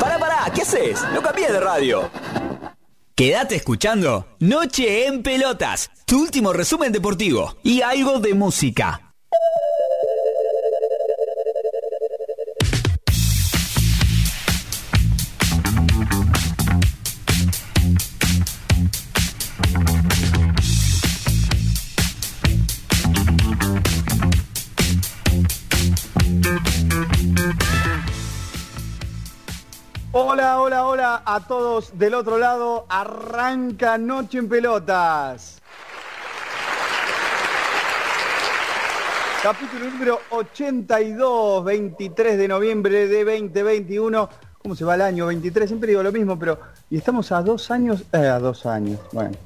Pará, pará, ¿qué haces? No cambies de radio. Quédate escuchando Noche en Pelotas, tu último resumen deportivo y algo de música. Hola, hola, a todos del otro lado. Arranca Noche en Pelotas. Capítulo número 82, 23 de noviembre de 2021. ¿Cómo se va el año 23? Siempre digo lo mismo, pero... Y estamos a dos años... Eh, a dos años, bueno.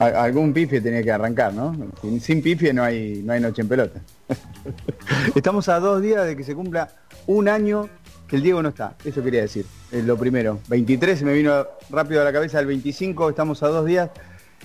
Algún pifie tenía que arrancar, ¿no? Sin, sin pifie no hay, no hay Noche en Pelota. estamos a dos días de que se cumpla un año que el Diego no está. Eso quería decir. Lo primero. 23 se me vino rápido a la cabeza el 25, estamos a dos días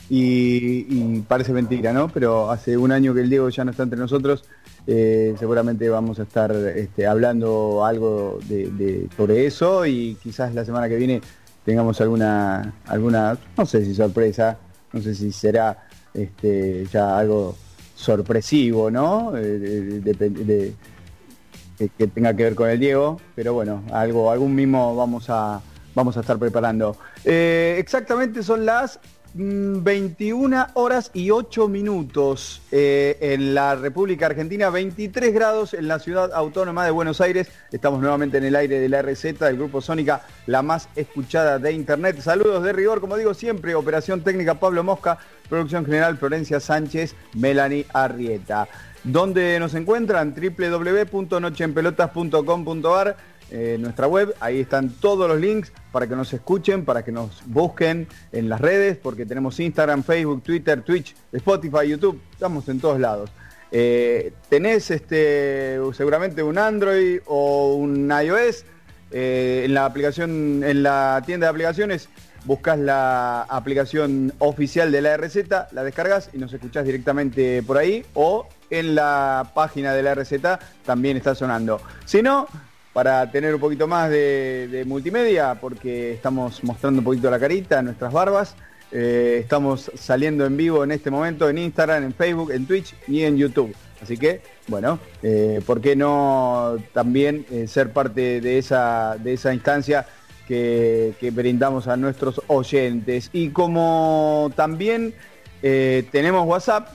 y, parece mentira, ¿no? Pero hace un año que el Diego ya no está entre nosotros. eh, seguramente vamos a estar este, hablando algo de, sobre eso y quizás la semana que viene tengamos alguna, alguna, no sé si sorpresa, no sé si será este, ya algo sorpresivo, ¿no? Eh, de- que, tenga que ver con el Diego, pero bueno, algo, algún mimo vamos a, vamos a estar preparando. Eh, exactamente son las mm, 21 horas y 8 minutos eh, en la República Argentina, 23 grados en la ciudad autónoma de Buenos Aires. Estamos nuevamente en el aire de la RZ del Grupo Sónica, la más escuchada de Internet. Saludos de rigor, como digo siempre, operación técnica Pablo Mosca, producción general Florencia Sánchez, Melanie Arrieta. ¿Dónde nos encuentran? www.nocheenpelotas.com.ar eh, nuestra web, ahí están todos los links para que nos escuchen, para que nos busquen en las redes, porque tenemos Instagram, Facebook, Twitter, Twitch, Spotify, YouTube, estamos en todos lados. Eh, tenés este, seguramente un Android o un iOS, eh, en la aplicación, en la tienda de aplicaciones, buscas la aplicación oficial de la RZ, la descargas y nos escuchás directamente por ahí o en la página de la RZ también está sonando. Si no, para tener un poquito más de, multimedia, porque estamos mostrando un poquito la carita, nuestras barbas, eh, estamos saliendo en vivo en este momento en Instagram, en Facebook, en Twitch y en YouTube. Así que, bueno, eh, ¿por qué no también eh, ser parte de esa, de esa instancia que, brindamos a nuestros oyentes? Y como también tenemos WhatsApp,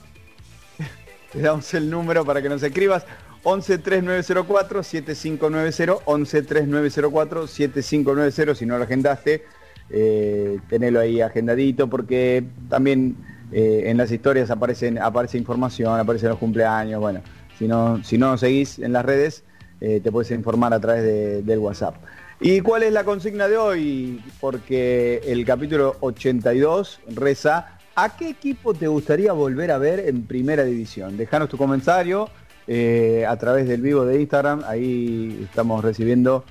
te damos el número para que nos escribas. 11 3904 7590 11 3904 7590 si no lo agendaste eh, tenelo ahí agendadito porque también eh, en las historias aparecen aparece información aparecen los cumpleaños bueno si no si no nos seguís en las redes eh, te puedes informar a través de- del WhatsApp ¿Y cuál es la consigna de hoy? Porque el capítulo 82 reza, ¿a qué equipo te gustaría volver a ver en primera división? Dejanos tu comentario eh, a través del vivo de Instagram, ahí estamos recibiendo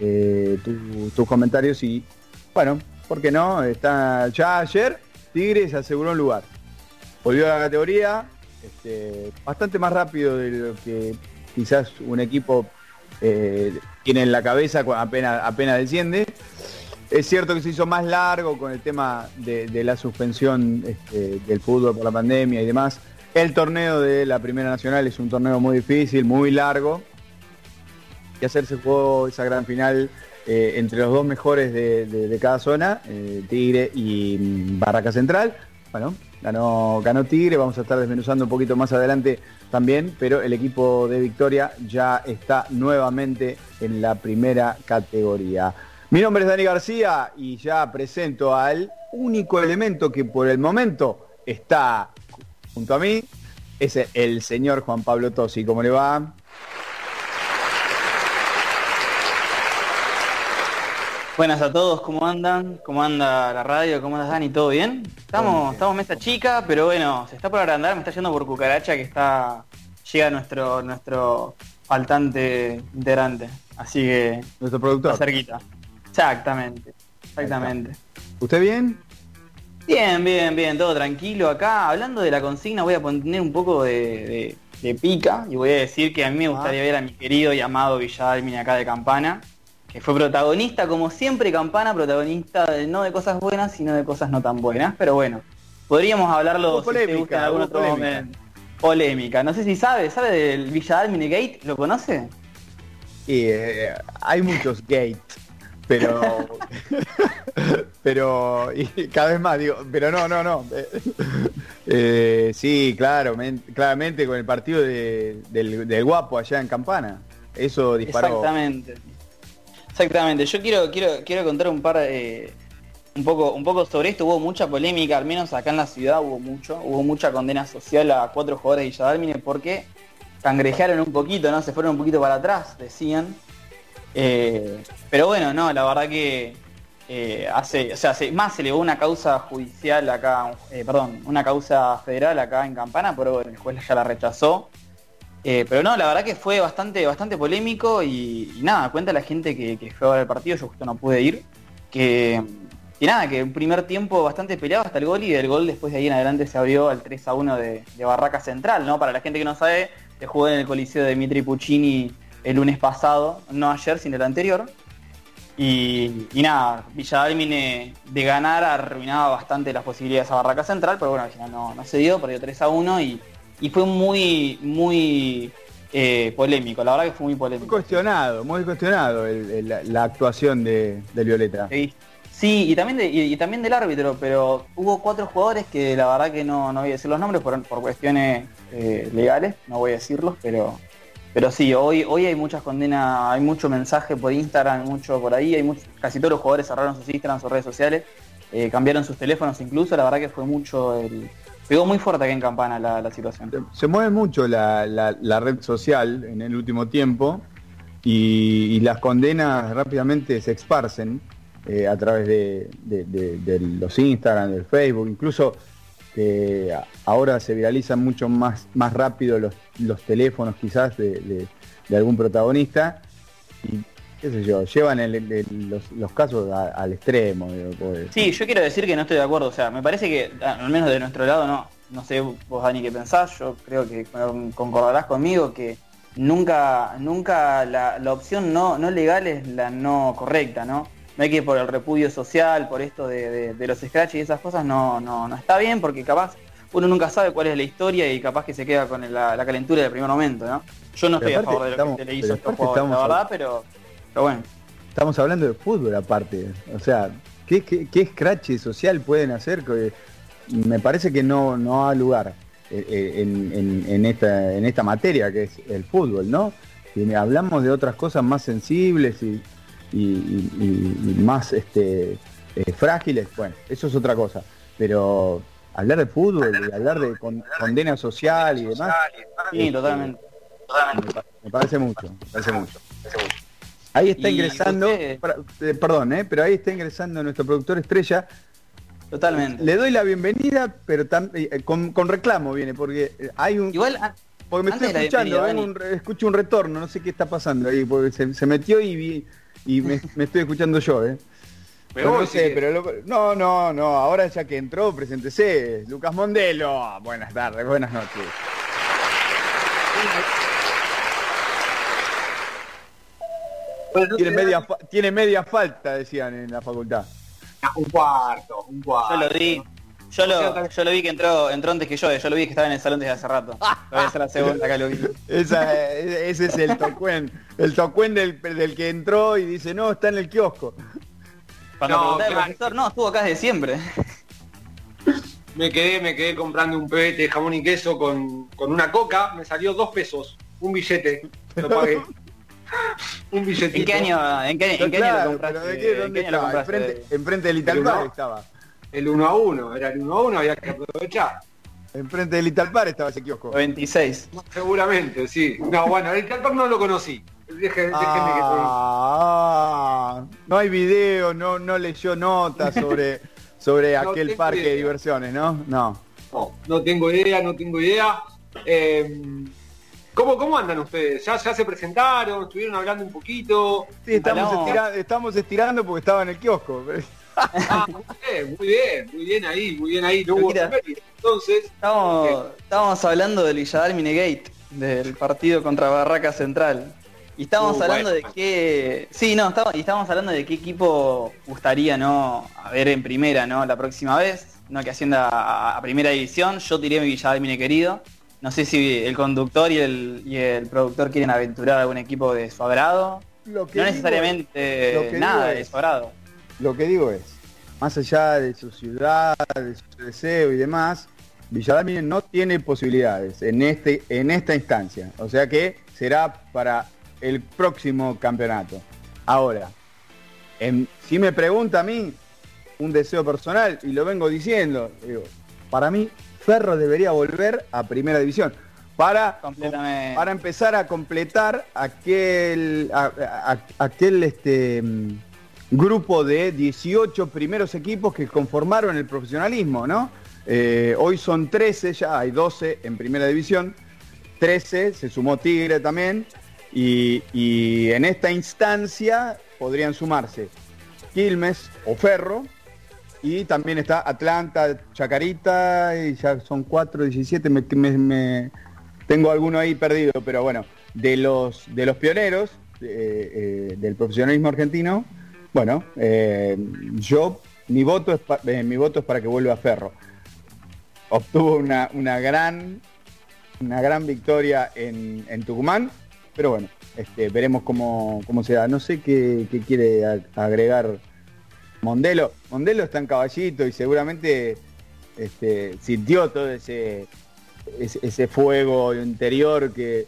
eh, tu- tus comentarios y bueno, ¿por qué no? Está ya ayer Tigre se aseguró un lugar. Volvió a la categoría este, bastante más rápido de lo que quizás un equipo eh, tiene en la cabeza apenas, apenas desciende. Es cierto que se hizo más largo con el tema de, la suspensión este, del fútbol por la pandemia y demás. El torneo de la Primera Nacional es un torneo muy difícil, muy largo. Y hacerse jugó esa gran final eh, entre los dos mejores de cada zona, eh, Tigre y mm, Barraca Central. Bueno, ganó, ganó Tigre, vamos a estar desmenuzando un poquito más adelante también, pero el equipo de Victoria ya está nuevamente en la primera categoría. Mi nombre es Dani García y ya presento al único elemento que por el momento está junto a mí, es el señor Juan Pablo Tosi. ¿Cómo le va? Buenas a todos, ¿cómo andan? ¿Cómo anda la radio? ¿Cómo andas Dani? ¿Todo bien? Estamos, bien. estamos mesa chica, pero bueno, se está por agrandar, me está yendo por cucaracha que está. llega nuestro, nuestro faltante integrante. Así que. Nuestro productor. Está cerquita. Exactamente. Exactamente. ¿Usted bien? Bien, bien, bien, todo tranquilo acá. Hablando de la consigna, voy a poner un poco de, pica y voy a decir que a mí me gustaría ah. ver a mi querido y amado Villadalmine acá de Campana que fue protagonista, como siempre, Campana, protagonista de, no de cosas buenas, sino de cosas no tan buenas. Pero bueno, podríamos hablarlo polémica, si algún otro polémica. momento. Polémica. No sé si sabe, ¿sabe del Villa Almine Gate? ¿Lo conoce? Eh, hay muchos gates, pero pero y cada vez más digo, pero no, no, no. Eh, sí, claro, claramente con el partido del, del guapo allá en Campana. Eso disparó. Exactamente. Exactamente, yo quiero, quiero, quiero contar un par eh, un poco, un poco sobre esto, hubo mucha polémica, al menos acá en la ciudad hubo mucho, hubo mucha condena social a cuatro jugadores de Villadalmine porque cangrejearon un poquito, ¿no? Se fueron un poquito para atrás, decían. Eh, pero bueno, no, la verdad que eh, hace, o sea, más se elevó una causa judicial acá, perdón, una causa federal acá en Campana, pero el juez ya la rechazó. Eh, pero no, la verdad que fue bastante, bastante polémico y, nada, cuenta la gente que, fue a ver el partido, yo justo no pude ir, que, nada, que un primer tiempo bastante peleado hasta el gol y del gol después de ahí en adelante se abrió al 3 a 1 de, Barraca Central, ¿no? Para la gente que no sabe, se jugó en el Coliseo de Dimitri Puccini el lunes pasado, no ayer, sino el anterior. Y, nada, Villadalmine de ganar arruinaba bastante las posibilidades a Barraca Central, pero bueno, al final no, no se dio, perdió 3 a 1 y y fue muy, muy eh, polémico, la verdad que fue muy polémico. Muy cuestionado, muy cuestionado la, actuación de, Violeta. Sí, y también, y, también del árbitro, pero hubo cuatro jugadores que la verdad que no, no voy a decir los nombres por, cuestiones eh, legales, no voy a decirlos, pero pero sí, hoy, hoy hay muchas condenas, hay mucho mensaje por Instagram, mucho por ahí, hay casi todos los jugadores cerraron sus Instagram, sus redes sociales, eh, cambiaron sus teléfonos incluso, la verdad que fue mucho el, Pegó muy fuerte aquí en Campana la, situación. Se mueve mucho la, red social en el último tiempo y, las condenas rápidamente se esparcen eh, a través de, los Instagram, del Facebook, incluso que ahora se viralizan mucho más, más rápido los, los teléfonos quizás de, algún protagonista y qué sé yo, llevan los, casos al extremo. Sí, yo quiero decir que no estoy de acuerdo, o sea, me parece que, al menos de nuestro lado, no, no sé vos Dani qué pensás, yo creo que concordarás conmigo que nunca, nunca la, opción no, no legal es la no correcta, ¿no? No hay que por el repudio social, por esto de, los scratches y esas cosas, no, no, no está bien porque capaz uno nunca sabe cuál es la historia y capaz que se queda con la, calentura del primer momento, ¿no? Yo no estoy a favor de lo que le hizo estos jugadores, la verdad, pero bueno. Estamos hablando de fútbol aparte. O sea, ¿qué, qué, scratch social pueden hacer? Me parece que no, no ha lugar eh, eh, en, esta, en esta materia que es el fútbol, ¿no? Y hablamos de otras cosas más sensibles y, más este, eh, frágiles, bueno, eso es otra cosa. Pero hablar de fútbol, hablar de condena social y demás. Sí, totalmente. Me, parece mucho, me parece mucho. Ahí está ingresando, eh, perdón, eh, pero ahí está ingresando nuestro productor estrella. Totalmente. Le doy la bienvenida, pero eh, con, reclamo viene, porque hay un... Igual, porque me estoy escuchando, escucho un retorno, no sé qué está pasando ahí, porque se, metió y, y me, estoy escuchando yo, ¿eh? Pero no sé, pero no, no, no, ahora ya que entró, preséntese, Lucas Mondelo. Buenas tardes, buenas noches. Tiene media, tiene media falta, decían en la facultad. Un cuarto, un cuarto. Yo lo vi. Yo lo, yo lo vi que entró, entró antes que yo, yo lo vi que estaba en el salón desde hace rato. Voy a hacer la segunda, acá lo vi. ese es el tocuen, el tocuen del, del, que entró y dice, no, está en el kiosco. Cuando no, profesor, no, estuvo acá desde siempre. Me quedé, me quedé comprando un pebete de jamón y queso con, con una coca, me salió dos pesos, un billete, lo pagué. un billetito. ¿En qué año, en qué, en qué año lo compraste? qué, ¿Dónde estaba? Enfrente, enfrente del Italpar estaba. El 1 a 1, era el 1 a 1, había que aprovechar. Enfrente del Italpar estaba ese kiosco. 26. Seguramente, sí. No, bueno, el Italpar no lo conocí. Deje, déjeme ah, no hay video, no, no leyó notas sobre, sobre No aquel parque de diversiones, ¿no? No. No, no tengo idea, no tengo idea. Eh, ¿cómo, ¿Cómo andan ustedes? ¿Ya, ¿Ya se presentaron? ¿Estuvieron hablando un poquito? Sí, estamos, Hablamos- estira- estamos estirando porque estaba en el kiosco. Ah, muy bien, muy bien, muy bien ahí, muy bien ahí. No hubo Mira. efemérides. Entonces, Estamos, estábamos hablando del Villadalmine Gate, del partido contra Barraca Central. Y estábamos Uh, hablando bueno. de qué. Sí, no, estábamos, y estábamos hablando de qué equipo gustaría, ¿no? A ver en primera, ¿no? La próxima vez. No que ascienda a, a primera división. Yo tiré mi Villadalmine querido. No sé si el conductor y el, y el productor quieren aventurar algún equipo de su agrado. Lo que No necesariamente lo que nada digo de es- su agrado. Lo que digo es, más allá de su ciudad, de su deseo y demás, Villadalmine no tiene posibilidades en este en esta instancia. O sea que será para el próximo campeonato. Ahora, en- si me pregunta a mí, un deseo personal, y lo vengo diciendo, digo, para mí Ferro debería volver a primera división. Para para empezar a completar aquel a- a- aquel este mm, grupo de 18 primeros equipos que conformaron el profesionalismo, ¿no? Eh, hoy son 13, ya hay 12 en primera división, 13, se sumó Tigre también, y, en esta instancia podrían sumarse Quilmes o Ferro, y también está Atlanta, Chacarita, y ya son 4, 17, me, tengo alguno ahí perdido, pero bueno, de los, de los pioneros eh, eh, del profesionalismo argentino, bueno, eh, yo, mi voto, es mi voto es para que vuelva Ferro. Obtuvo una, una gran una gran victoria en Tucumán, pero bueno, este, veremos cómo, cómo se da. No sé qué, qué quiere agregar Mondelo. Mondelo está en caballito y seguramente este, sintió todo ese, ese, ese fuego interior que,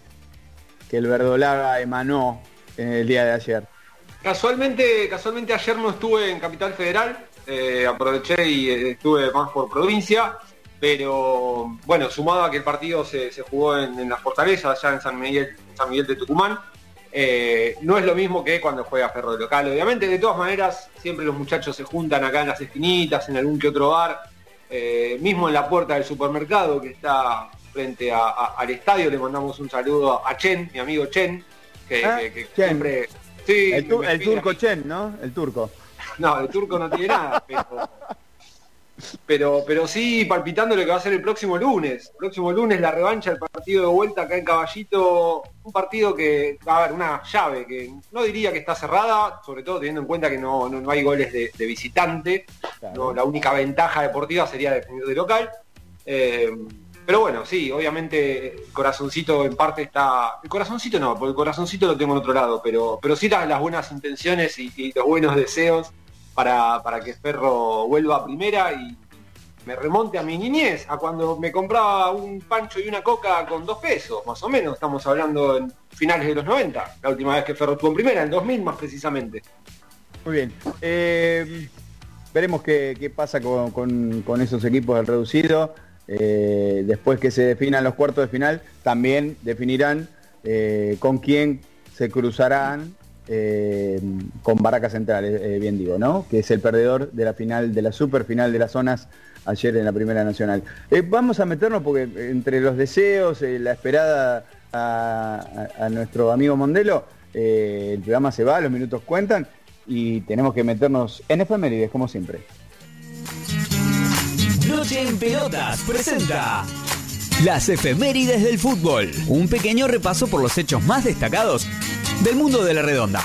que el verdolaga emanó en el día de ayer. Casualmente, casualmente ayer no estuve en Capital Federal, eh, aproveché y eh, estuve más por provincia, pero bueno, sumado a que el partido se, se jugó en, en la Fortaleza, allá en San Miguel, San Miguel de Tucumán, eh, no es lo mismo que cuando juega Ferro de local, obviamente, de todas maneras, siempre los muchachos se juntan acá en las esquinitas, en algún que otro bar, eh, mismo en la puerta del supermercado que está frente a- a- al estadio, le mandamos un saludo a Chen, mi amigo Chen, que, Ah, que- que Chen. siempre... Sí, El, tu- el turco. Chen, ¿no? El turco. No, el turco no tiene nada, pero, pero, pero sí palpitando lo que va a ser el próximo lunes. El próximo lunes la revancha, el partido de vuelta acá en Caballito, un partido que, a ver, una llave que no diría que está cerrada, sobre todo teniendo en cuenta que no, no, no hay goles de, de visitante. Claro. No, la única ventaja deportiva sería definir de local. Eh, pero bueno, sí, obviamente el corazoncito en parte está. El corazoncito no, porque el corazoncito lo tengo en otro lado, pero, pero sí las, las buenas intenciones y, y los buenos deseos para, para que Ferro vuelva a primera y me remonte a mi niñez, a cuando me compraba un pancho y una coca con dos pesos, más o menos, estamos hablando en finales de los 90, la última vez que Ferro estuvo en primera, en 2000 más precisamente. Muy bien. Eh, veremos qué, qué pasa con, con- con esos equipos del reducido. Eh, después que se definan los cuartos de final, también definirán eh, con quién se cruzarán eh, con Barraca Central, eh, bien digo, ¿no? Que es el perdedor de la final, de la super final de las zonas ayer en la Primera Nacional. Eh, vamos a meternos porque entre los deseos, eh, la esperada a, a- a nuestro amigo Mondelo, eh, el programa se va, los minutos cuentan y tenemos que meternos en efemérides como siempre. Noche en Pelotas presenta las efemérides del fútbol. Un pequeño repaso por los hechos más destacados del mundo de la redonda.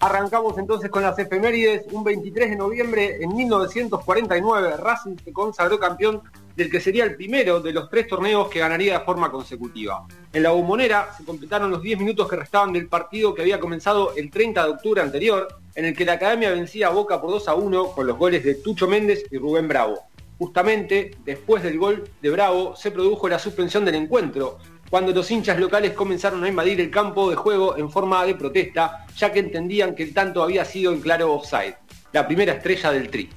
Arrancamos entonces con las efemérides. Un 23 de noviembre en 1949, Racing se consagró campeón del que sería el primero de los tres torneos que ganaría de forma consecutiva. En la bombonera se completaron los 10 minutos que restaban del partido que había comenzado el 30 de octubre anterior, en el que la Academia vencía a Boca por 2 a 1 con los goles de Tucho Méndez y Rubén Bravo. Justamente después del gol de Bravo se produjo la suspensión del encuentro, cuando los hinchas locales comenzaron a invadir el campo de juego en forma de protesta, ya que entendían que el tanto había sido en claro offside, la primera estrella del tri.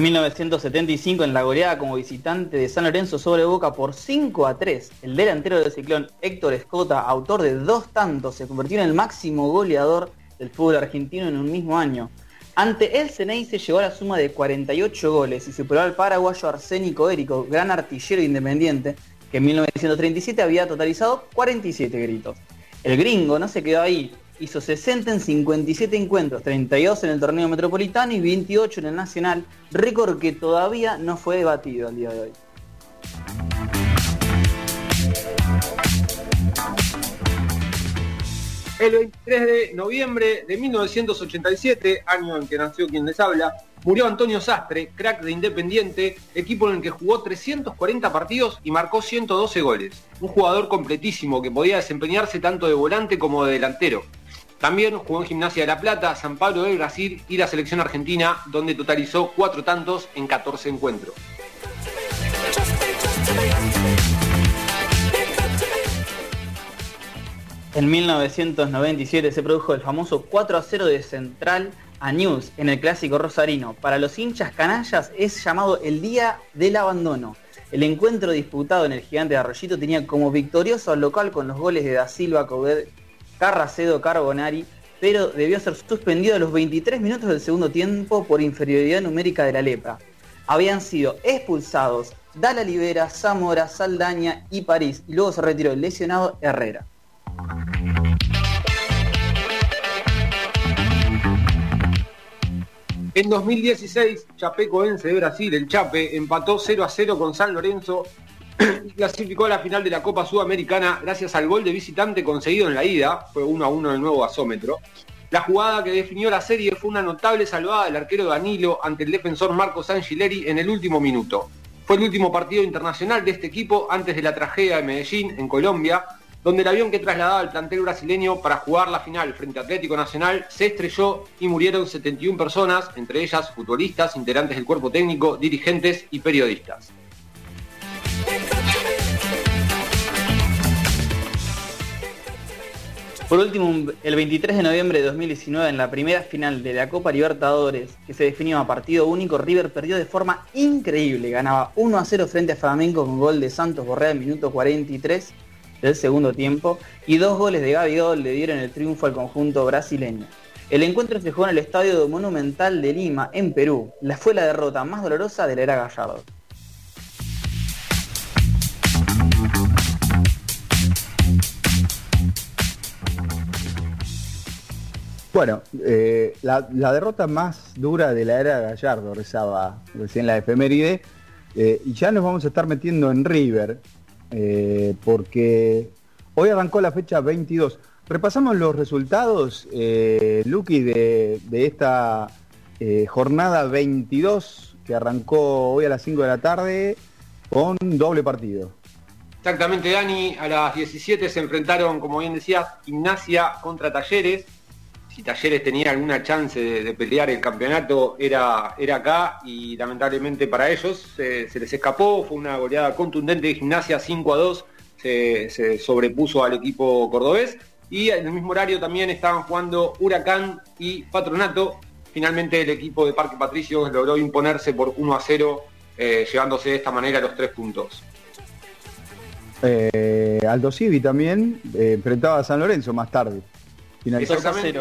1975 en la goleada como visitante de San Lorenzo sobre Boca por 5 a 3. El delantero del ciclón Héctor Escota, autor de dos tantos, se convirtió en el máximo goleador del fútbol argentino en un mismo año. Ante el Ceney se llegó a la suma de 48 goles y superó al paraguayo Arsénico Érico, gran artillero independiente, que en 1937 había totalizado 47 gritos. El gringo no se quedó ahí, hizo 60 en 57 encuentros, 32 en el torneo metropolitano y 28 en el nacional, récord que todavía no fue debatido al día de hoy. El 23 de noviembre de 1987, año en que nació quien les habla, murió Antonio Sastre, crack de Independiente, equipo en el que jugó 340 partidos y marcó 112 goles. Un jugador completísimo que podía desempeñarse tanto de volante como de delantero. También jugó en Gimnasia de La Plata, San Pablo del Brasil y la selección argentina, donde totalizó cuatro tantos en 14 encuentros. En 1997 se produjo el famoso 4 a 0 de Central a News en el clásico rosarino. Para los hinchas canallas es llamado el Día del Abandono. El encuentro disputado en el gigante de Arroyito tenía como victorioso al local con los goles de Da Silva, Carracedo, Carbonari, pero debió ser suspendido a los 23 minutos del segundo tiempo por inferioridad numérica de la lepra. Habían sido expulsados Dala Libera, Zamora, Saldaña y París, y luego se retiró el lesionado Herrera. En 2016, Chapecoense de Brasil, el Chape, empató 0 a 0 con San Lorenzo clasificó a la final de la Copa Sudamericana gracias al gol de visitante conseguido en la ida, fue 1 a 1 en el nuevo gasómetro. La jugada que definió la serie fue una notable salvada del arquero Danilo ante el defensor Marcos Angileri en el último minuto. Fue el último partido internacional de este equipo antes de la tragedia de Medellín, en Colombia, donde el avión que trasladaba al plantel brasileño para jugar la final frente a Atlético Nacional se estrelló y murieron 71 personas, entre ellas futbolistas, integrantes del cuerpo técnico, dirigentes y periodistas. Por último, el 23 de noviembre de 2019, en la primera final de la Copa Libertadores, que se definió a partido único, River perdió de forma increíble. Ganaba 1 a 0 frente a Flamengo con gol de Santos Borrea en minuto 43 del segundo tiempo y dos goles de Gabigol le dieron el triunfo al conjunto brasileño. El encuentro se jugó en el Estadio Monumental de Lima, en Perú. La fue la derrota más dolorosa de la era Gallardo. Bueno, eh, la, derrota más dura de la era Gallardo, rezaba recién la efeméride, eh, y ya nos vamos a estar metiendo en River, eh, porque hoy arrancó la fecha 22. Repasamos los resultados, Lucky, de, esta jornada 22 que arrancó hoy a las 5 de la tarde con doble partido. Exactamente, Dani. A las 17 se enfrentaron, como bien decías, Gimnasia contra Talleres. Si Talleres tenía alguna chance de, pelear el campeonato, era, era acá y lamentablemente para ellos se les escapó. Fue una goleada contundente de Gimnasia 5 a 2. Se, sobrepuso al equipo cordobés. Y en el mismo horario también estaban jugando Huracán y Patronato. Finalmente el equipo de Parque Patricio logró imponerse por 1 a 0, eh, llevándose de esta manera los tres puntos. Eh, Aldo Civi también eh, enfrentaba a San Lorenzo más tarde. Exactamente.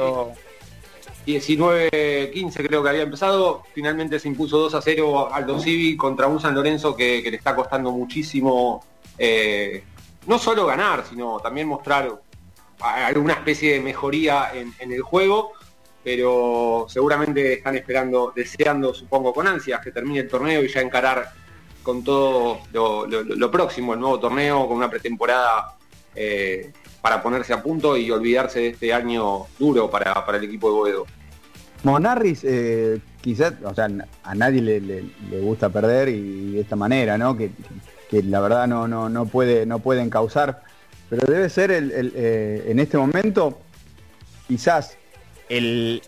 19-15 creo que había empezado, finalmente se impuso 2 a 0 Aldo Civi contra un San Lorenzo que, le está costando muchísimo eh, no solo ganar, sino también mostrar alguna especie de mejoría en, el juego, pero seguramente están esperando, deseando, supongo, con ansias que termine el torneo y ya encarar con todo lo, próximo, el nuevo torneo, con una pretemporada eh, para ponerse a punto y olvidarse de este año duro para, el equipo de Boedo. Monarris, eh, quizás, o sea, a nadie le, gusta perder y de esta manera, ¿no? Que, la verdad no, no, no, puede, no pueden causar, pero debe ser el, eh, en este momento quizás el,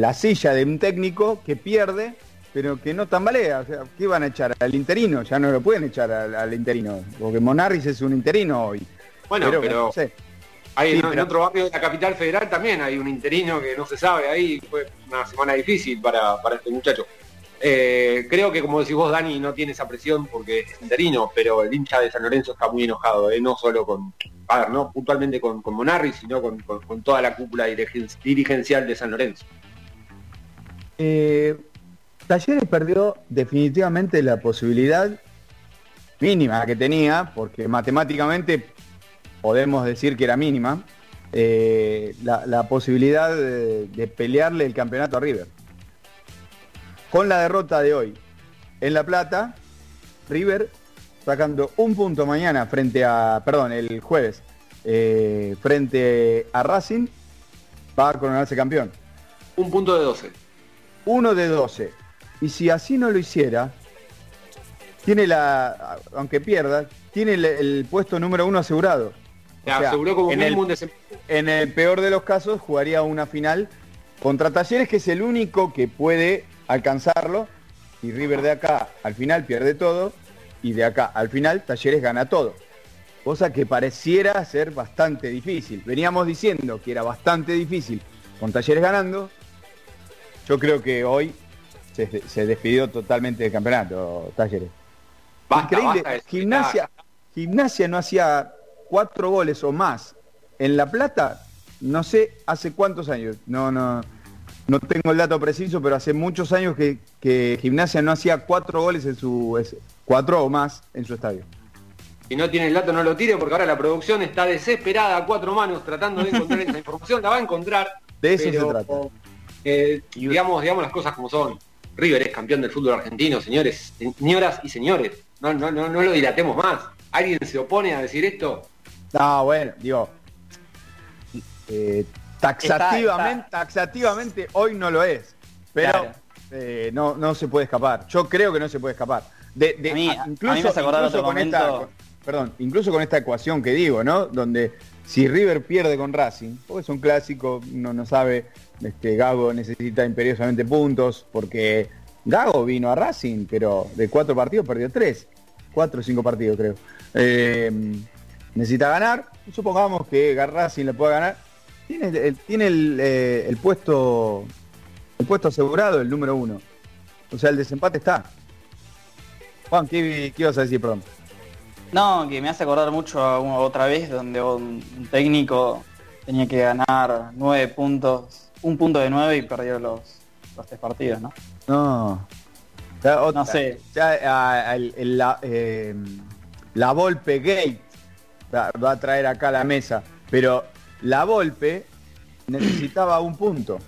la silla de un técnico que pierde, pero que no tambalea. O sea, ¿qué van a echar? Al interino, ya no lo pueden echar al, al interino, porque Monarris es un interino hoy. Bueno, pero, hay en, otro barrio de la capital federal también hay un interino que no se sabe ahí, fue una semana difícil para, este muchacho. Eh, creo que como decís vos, Dani, no tiene esa presión porque es interino, pero el hincha de San Lorenzo está muy enojado, eh, no solo con, a ver, no puntualmente con, con Monarri, sino con, toda la cúpula dirigencial de San Lorenzo. Eh, Talleres perdió definitivamente la posibilidad mínima que tenía, porque matemáticamente podemos decir que era mínima, eh, la, posibilidad de, pelearle el campeonato a River. Con la derrota de hoy en La Plata, River sacando un punto mañana frente a, perdón, el jueves, eh, frente a Racing, va a coronarse campeón. Un punto de 12. Uno de 12. Y si así no lo hiciera, tiene la, aunque pierda, tiene el, puesto número uno asegurado. Aseguró como en el, en el peor de los casos jugaría una final contra Talleres, que es el único que puede alcanzarlo. Y River de acá al final pierde todo. Y de acá al final Talleres gana todo. Cosa que pareciera ser bastante difícil. Veníamos diciendo que era bastante difícil con Talleres ganando. Yo creo que hoy se, despidió totalmente del campeonato, Talleres. Increíble. gimnasia, gimnasia no hacía cuatro goles o más en La Plata, no sé hace cuántos años. No, no, no tengo el dato preciso, pero hace muchos años que, Gimnasia no hacía cuatro goles en su cuatro o más en su estadio. Si no tiene el dato, no lo tire, porque ahora la producción está desesperada a cuatro manos tratando de encontrar esa información. La va a encontrar. De eso se trata. Eh, digamos, digamos las cosas como son. River es campeón del fútbol argentino, señores, señoras y señores. No, no, no, no lo dilatemos más. ¿Alguien se opone a decir esto? No, bueno, digo. Eh, taxativamente, taxativamente hoy no lo es. Pero eh, no, no se puede escapar. Yo creo que no se puede escapar. De, incluso, con esta, perdón, incluso con esta ecuación que digo, ¿no? Donde si River pierde con Racing, porque es un clásico, uno no sabe este, Gago necesita imperiosamente puntos porque Gago vino a Racing, pero de cuatro partidos perdió tres. Cuatro o cinco partidos creo. Eh, necesita ganar. Supongamos que Racing le pueda ganar. Tiene, el, tiene eh, el, puesto el puesto asegurado, el número uno. O sea, el desempate está. Juan, ¿qué, qué ibas a decir, perdón? No, que me hace acordar mucho a otra vez donde un técnico tenía que ganar nueve puntos un punto de nueve y perdió los, los tres partidos, ¿no? No. no sé. la, eh, la Volpe Gate va a traer acá a la mesa, pero la Volpe necesitaba un punto.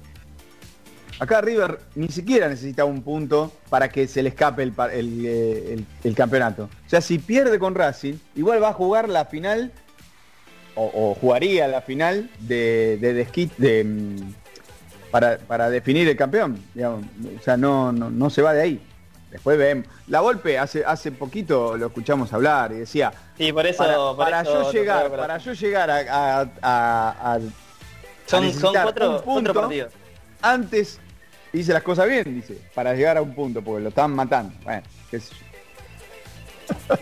Acá River ni siquiera necesita un punto para que se le escape el, el, campeonato. O sea, si pierde con Racing, igual va a jugar la final o, jugaría la final de, de, de, de, mm, para, definir el campeón. O sea, no, no, se va de ahí. Después vemos. La golpe hace hace poquito lo escuchamos hablar y decía. Sí, por eso. Para, yo llegar, para yo llegar a, son, cuatro, partidos. Antes hice las cosas bien, dice, para llegar a un punto, porque lo estaban matando. Bueno, qué sé yo.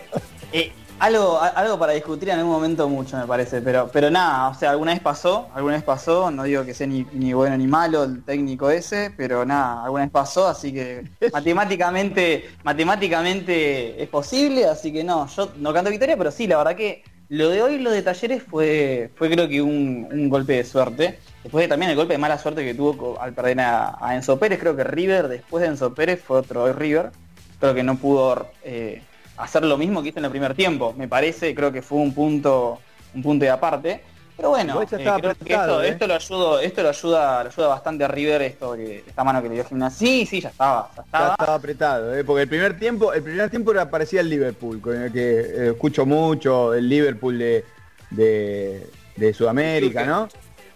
Eh, algo, algo para discutir en algún momento mucho me parece, pero, pero nada, o sea, alguna vez pasó, alguna vez pasó, no digo que sea ni, ni bueno ni malo el técnico ese, pero nada, alguna vez pasó, así que matemáticamente, matemáticamente es posible, así que no, yo no canto victoria, pero sí, la verdad que lo de hoy, lo de talleres fue, fue creo que un, golpe de suerte. Después de, también el golpe de mala suerte que tuvo al perder a, Enzo Pérez, creo que River después de Enzo Pérez fue otro River. Creo que no pudo eh, hacer lo mismo que hizo en el primer tiempo. Me parece, creo que fue un punto, un punto de aparte. Pero bueno, eh, creo que esto, ¿eh? esto, lo ayuda, esto lo ayuda, lo ayuda bastante a River, esto esta mano que le dio Gimnasia. Sí, sí, ya estaba, ya estaba. apretado, ¿eh? porque el primer tiempo, el primer tiempo era, parecía el Liverpool, con el que escucho mucho, el Liverpool de, de, Sudamérica, ¿no?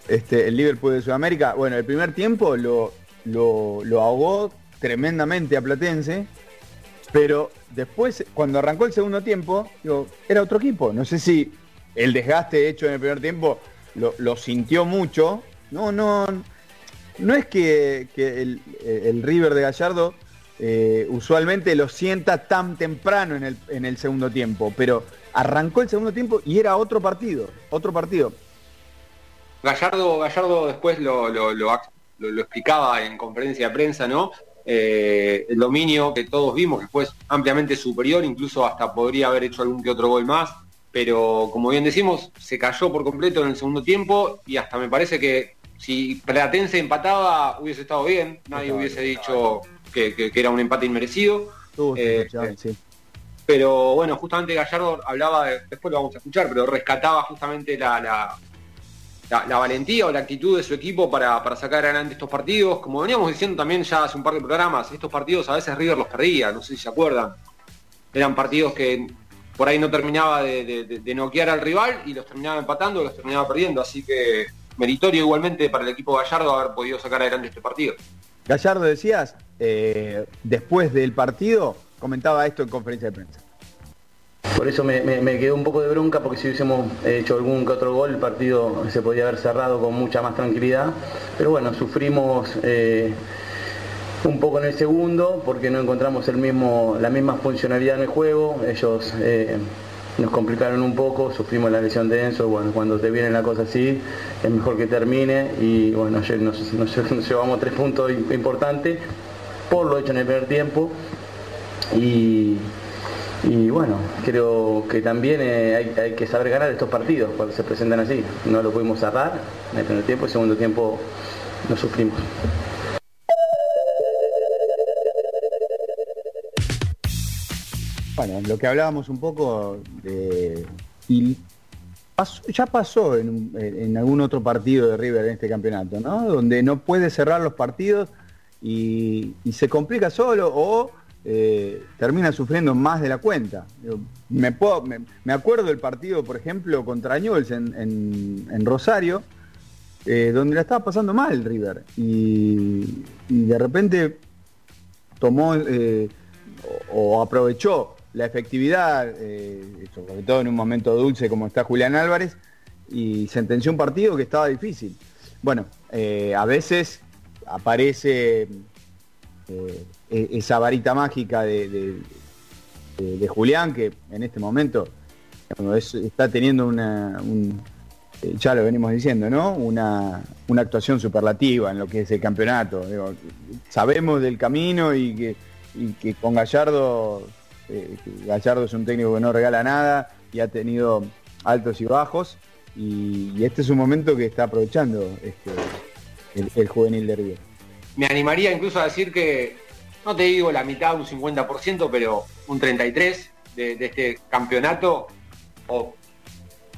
Este, el Liverpool de Sudamérica. Bueno, el primer tiempo lo, lo, lo ahogó tremendamente a Platense pero después, cuando arrancó el segundo tiempo, digo, era otro equipo. No sé si el desgaste hecho en el primer tiempo lo, sintió mucho. No, no, no es que, el, River de Gallardo eh, usualmente lo sienta tan temprano en el, segundo tiempo, pero arrancó el segundo tiempo y era otro partido, otro partido. Gallardo, Gallardo después lo explicaba en conferencia de prensa, ¿no? Eh, el dominio que todos vimos, que fue ampliamente superior, incluso hasta podría haber hecho algún que otro gol más, pero como bien decimos, se cayó por completo en el segundo tiempo y hasta me parece que si Platense empataba hubiese estado bien, nadie hubiese dicho que, era un empate inmerecido. Eh, pero bueno, justamente Gallardo hablaba, de, después lo vamos a escuchar, pero rescataba justamente la, la, valentía o la actitud de su equipo para, sacar adelante estos partidos. Como veníamos diciendo también ya hace un par de programas, estos partidos a veces River los perdía, no sé si se acuerdan. Eran partidos que por ahí no terminaba de, noquear al rival y los terminaba empatando, los terminaba perdiendo. Así que meritorio igualmente para el equipo Gallardo haber podido sacar adelante este partido. Gallardo decías, eh, después del partido, comentaba esto en conferencia de prensa. Por eso me, quedó un poco de bronca porque si hubiésemos hecho algún que otro gol el partido se podía haber cerrado con mucha más tranquilidad. Pero bueno, sufrimos eh, un poco en el segundo porque no encontramos el mismo, la misma funcionalidad en el juego. Ellos eh, nos complicaron un poco, sufrimos la lesión de Enzo. Bueno, cuando te viene la cosa así es mejor que termine y bueno, ayer nos llevamos tres puntos importantes por lo hecho en el primer tiempo. Y, bueno, creo que también eh, hay, que saber ganar estos partidos cuando se presentan así. No lo pudimos cerrar en el primer tiempo y segundo tiempo nos sufrimos. Bueno, lo que hablábamos un poco de... Y ya pasó en, en, algún otro partido de River en este campeonato, ¿no? Donde no puede cerrar los partidos y, se complica solo o eh, termina sufriendo más de la cuenta. Me, acuerdo del partido, por ejemplo, contra Newells en, Rosario, eh, donde la estaba pasando mal River. Y, de repente tomó eh, o, aprovechó la efectividad, sobre todo en un momento dulce como está Julián Álvarez, y sentenció un partido que estaba difícil. Bueno, a veces aparece eh, e-, esa varita mágica de, Julián, que en este momento está teniendo una, eh, ya lo venimos diciendo, ¿no? Una, actuación superlativa en lo que es el campeonato. sabemos del camino y que, que con Gallardo, eh, Gallardo es un técnico que no regala nada y ha tenido altos y bajos. Y, este es un momento que está aprovechando este, el, juvenil de River. Me animaría incluso a decir que, no te digo la mitad, un 50%, pero un 33% de, este campeonato o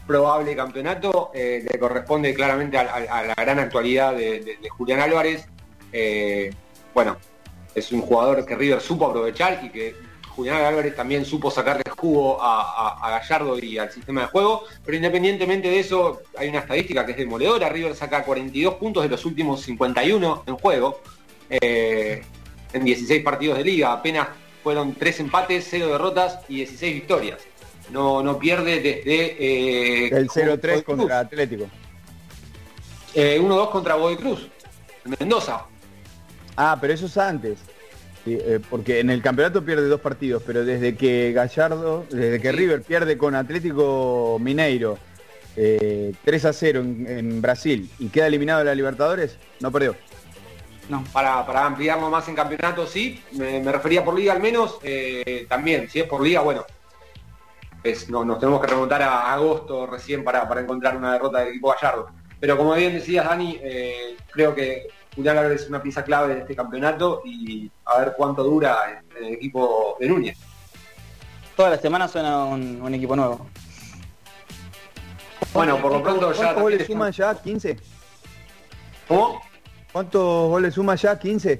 probable campeonato eh, le corresponde claramente a, la gran actualidad de, Julián Álvarez. Eh, bueno, es un jugador que River supo aprovechar y que Julián Álvarez también supo sacarle jugo a, Gallardo y al sistema de juego, pero independientemente de eso, hay una estadística que es demoledora. River saca 42 puntos de los últimos 51 en juego, eh, en 16 partidos de liga. Apenas fueron 3 empates, 0 derrotas y 16 victorias. No, no pierde desde... Eh, el 0-3 contra Atlético. 1-2 eh, contra Boy Cruz, en Mendoza. Ah, pero eso es antes. Eh, porque en el campeonato pierde dos partidos, pero desde que Gallardo, desde que River pierde con Atlético Mineiro 3 eh, a 0 en, Brasil y queda eliminado de la Libertadores, no perdió. No. Para, para ampliarlo más en campeonato, sí, me, refería por liga al menos, eh, también, si es por liga, bueno, no, nos tenemos que remontar a agosto recién para, para encontrar una derrota del equipo Gallardo. Pero como bien decías, Dani, creo que Julián Álvarez es una pieza clave de este campeonato y a ver cuánto dura en el equipo de Núñez. Toda la semana suena un, equipo nuevo. Bueno, por lo pronto ya... ¿Cuántos goles suma ya? ¿15? ¿Cómo? ¿Cuántos goles suma ya? ¿15?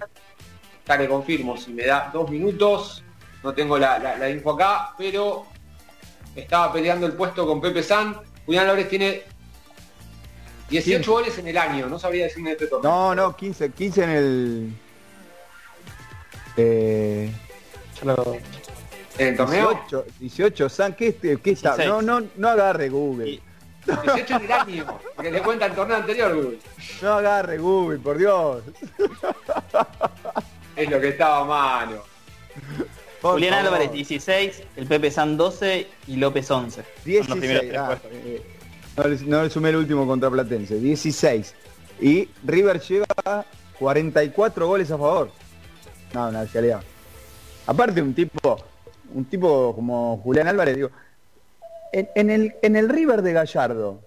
Ya le confirmo, si me da dos minutos, no tengo la, info acá, pero estaba peleando el puesto con Pepe San. Julián Álvarez tiene 18 goles en el año, no sabría decirme este torneo. No, no, 15, 15 en el. Eh, ¿En el torneo? 18, 18 San, ¿qué, qué está? No, no, no agarre Google. 18 en el año, porque le cuenta el torneo anterior, Google. No agarre Google, por Dios. es lo que estaba a mano. Julián Álvarez 16, el Pepe San 12 y López 11. 16. No le, sumé el último contra Platense, 16. Y River lleva 44 goles a favor. No, una bestialidad. Aparte un tipo, un tipo como Julián Álvarez, digo, en, el, en el River de Gallardo,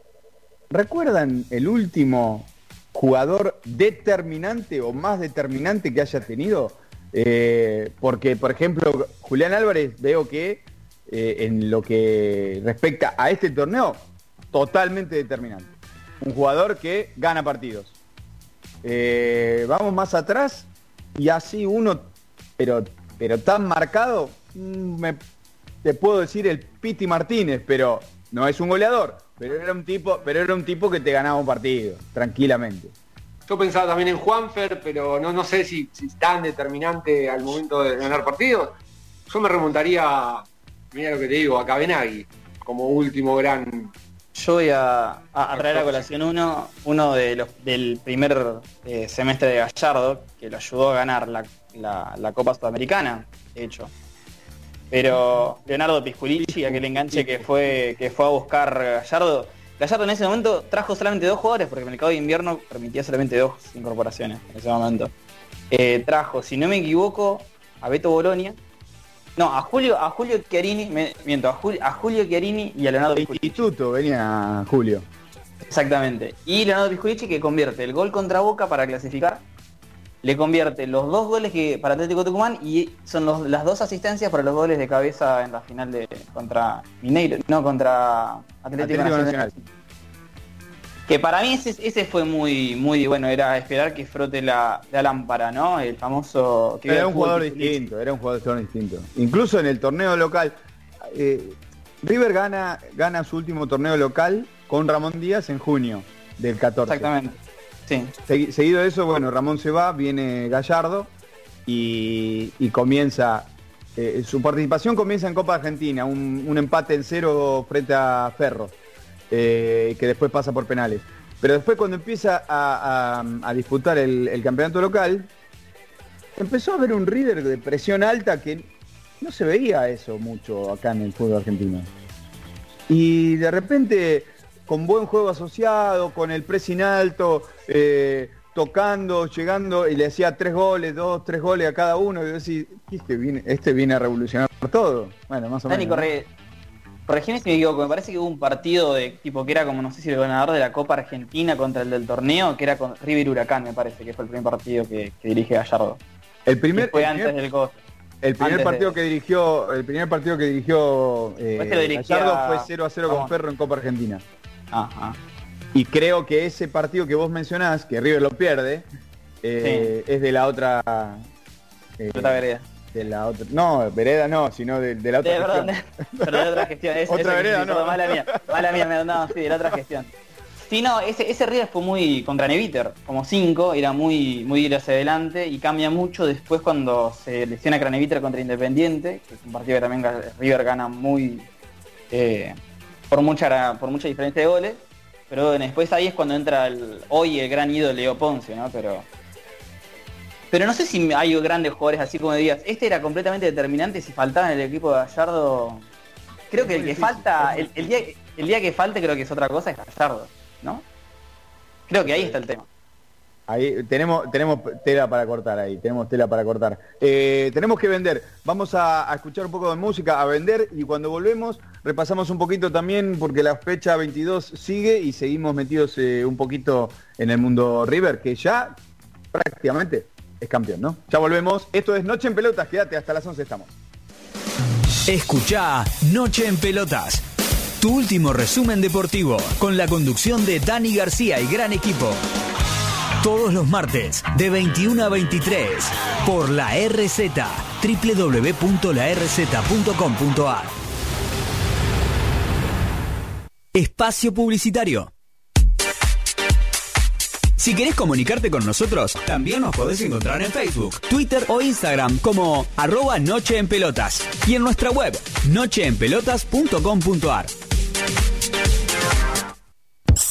¿recuerdan el último jugador determinante o más determinante que haya tenido? Eh, porque, por ejemplo, Julián Álvarez veo que eh, en lo que respecta a este torneo, totalmente determinante. Un jugador que gana partidos. Eh, vamos más atrás y así uno, pero, pero tan marcado, mm, me, te puedo decir el Piti Martínez, pero no es un goleador, pero era un tipo, pero era un tipo que te ganaba un partido, tranquilamente. Yo pensaba también en Juanfer, pero no, no sé si, si tan determinante al momento de ganar partidos. Yo me remontaría, mira lo que te digo, a Cabenagui, como último gran yo voy a, traer a colación uno, uno de los, del primer eh, semestre de Gallardo, que lo ayudó a ganar la, Copa Sudamericana, de hecho. Pero Leonardo Pisculici, aquel enganche que fue, que fue a buscar Gallardo, Gallardo en ese momento trajo solamente dos jugadores, porque el mercado de invierno permitía solamente dos incorporaciones en ese momento. Eh, trajo, si no me equivoco, a Beto Bolonia, no, a Julio, a Julio Chiarini, me, miento, a Julio, a Julio Chiarini y a Leonardo Pisculici. Instituto venía Julio. Exactamente. Y Leonardo Pisculici que convierte el gol contra Boca para clasificar, le convierte los dos goles que para Atlético Tucumán y son las dos asistencias para los goles de cabeza en la final de contra Mineiro, no contra Atlético, Nacional. Que para mí ese, fue muy, muy bueno, era esperar que frote la, lámpara, ¿no? El famoso... era un jugador distinto, era un jugador distinto. Incluso en el torneo local, eh, River gana, gana su último torneo local con Ramón Díaz en junio del 14. Exactamente. Sí. seguido de eso, bueno, Ramón se va, viene Gallardo y, comienza eh, su participación comienza en Copa Argentina, un, un, empate en cero frente a Ferro. Eh, que después pasa por penales. Pero después cuando empieza a, disputar el, campeonato local, empezó a haber un River de presión alta que no se veía eso mucho acá en el fútbol argentino. Y de repente, con buen juego asociado, con el pressing alto, eh, tocando, llegando, y le hacía tres goles, dos, tres goles a cada uno, y yo decía, este viene, este viene a revolucionar todo. Bueno, más o menos. Corregime si me equivoco, me parece que hubo un partido de tipo que era como, no sé si el ganador de la Copa Argentina contra el del torneo, que era con River Huracán, me parece que fue el primer partido que, dirige Gallardo. El primer, fue antes del El primer partido que dirigió, el primer partido que dirigió eh, Gallardo fue 0 a 0 con Ferro en Copa Argentina. Ajá. Y creo que ese partido que vos mencionás, que River lo pierde, eh, es de la otra. Eh, otra vereda de la otra. No, vereda no, sino de, la otra gestión. Pero de otra gestión. otra vereda, no. Mala mía, mala mía, no, sí, de la otra gestión. Sí, no, ese, ese River fue muy contra Neviter, como 5, era muy, muy ir hacia adelante y cambia mucho después cuando se lesiona Craneviter contra Independiente, que es un partido que también River gana muy eh, por mucha por mucha diferencia de goles, pero después ahí es cuando entra el, hoy el gran ídolo Leo Ponce, ¿no? Pero pero no sé si hay grandes jugadores así como digas. Este era completamente determinante si faltaba en el equipo de Gallardo. Creo que el que falta, el, día, el día que falte creo que es otra cosa, es Gallardo, ¿no? Creo que ahí está el tema. Ahí tenemos, tenemos tela para cortar ahí, tenemos tela para cortar. Eh, tenemos que vender. Vamos a, escuchar un poco de música, a vender y cuando volvemos repasamos un poquito también porque la fecha 22 sigue y seguimos metidos eh, un poquito en el mundo River, que ya prácticamente es campeón, ¿no? Ya volvemos. Esto es Noche en Pelotas. Quédate, hasta las 11 estamos. Escucha Noche en Pelotas. Tu último resumen deportivo con la conducción de Dani García y gran equipo. Todos los martes de 21 a 23 por la RZ www.larz.com.ar. Espacio Publicitario. Si querés comunicarte con nosotros, también nos podés encontrar en Facebook, Twitter o Instagram como arroba Noche en Pelotas y en nuestra web nocheenpelotas.com.ar.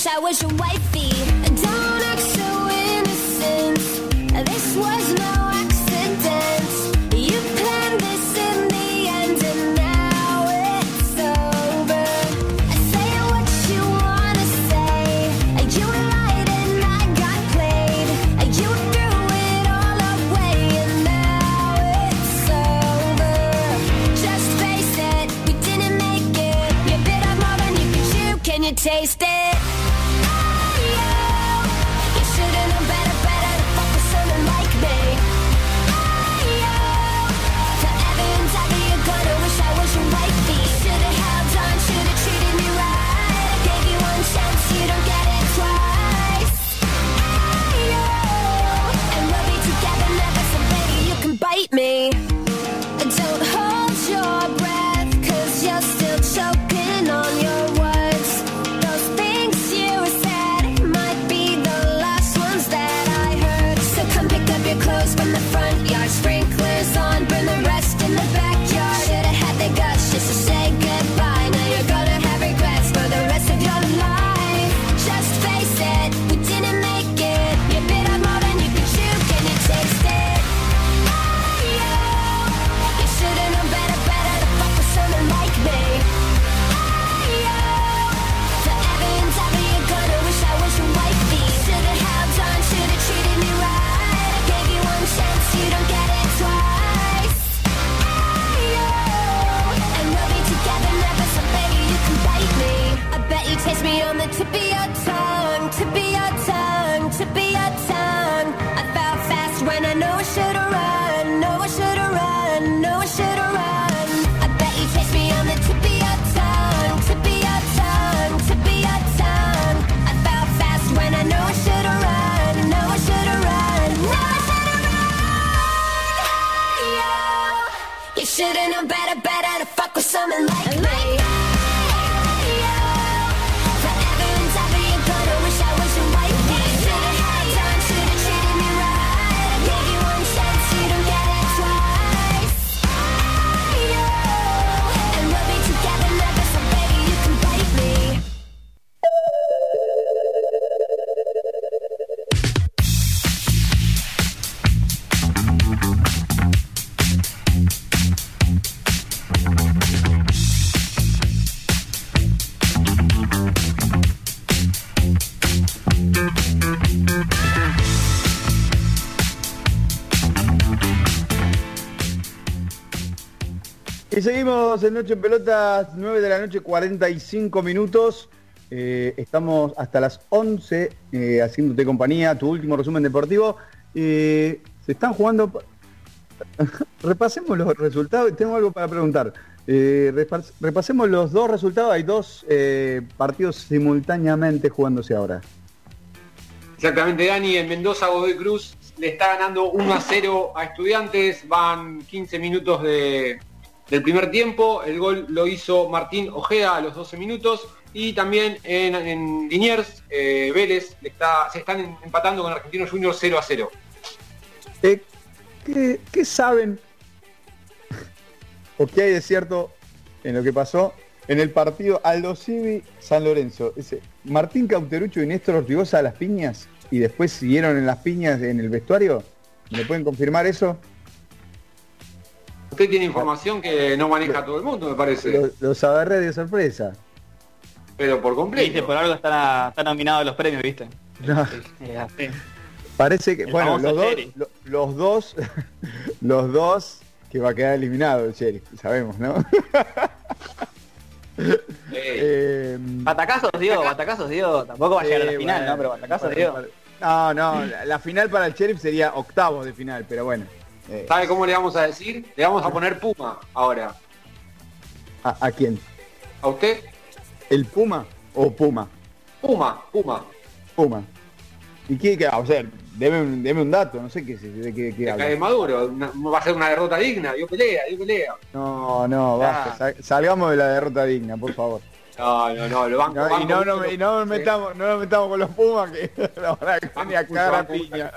Wish I was your wifey. Don't act so innocent. This was no accident. You planned this in the end, and now it's over. Say what you wanna say. You lied and I got played. You threw it all away, and now it's over. Just face it, we didn't make it. You bit off more than you could chew. Can you taste it? Seguimos en Noche en Pelotas, 9 de la noche, 45 minutos. Eh, estamos hasta las 11 eh, haciéndote compañía, tu último resumen deportivo. Eh, se están jugando... Repasemos los resultados. Tengo algo para preguntar. Eh, repas- repasemos los dos resultados. Hay dos eh, partidos simultáneamente jugándose ahora. Exactamente, Dani. En Mendoza, Godoy Cruz le está ganando 1 a 0 a estudiantes. Van 15 minutos de, del primer tiempo. El gol lo hizo Martín Ojeda a los 12 minutos. Y también en, en Liniers, eh, Vélez se están empatando con Argentinos Juniors 0 a 0. Eh, ¿qué, saben o qué hay de cierto en lo que pasó en el partido Aldo Civi San Lorenzo? Martín Cauterucho y Néstor Ortigosa a las piñas y después siguieron en las piñas en el vestuario. ¿Me pueden confirmar eso? Usted tiene información que no maneja todo el mundo, me parece. Lo- Los agarré de sorpresa. Pero por Viste, completo. por algo están, están nominados los premios, ¿viste? No. Parece que, El bueno, los dos, lo- los dos, los dos que va a quedar eliminado el sheriff, sabemos, ¿no? Eh, Eh, Batacazos dio, batacazos dio. Tampoco va a llegar a la final, bueno, ¿no? Pero batacazos bueno, dio. No, no, la, la final para el sheriff sería octavos de final, pero bueno. Eh, ¿Sabe cómo le vamos a decir? Le vamos a poner Puma ahora. ¿a, a quién? ¿A usted? ¿El Puma o Puma? Puma, Puma. Puma. ¿Y qué, qué- O sea, deme un, deme un dato, no sé qué, de qué, qué habla. cae Maduro. Una- va a ser una derrota digna. Dio pelea, dio pelea. No, no, basta, Ah. sal- salgamos de la derrota digna, por favor. No, no, no, lo banco. No, y no, no, y no nos metamos, no nos metamos con los Pumas que la verdad que banco venía a a piña.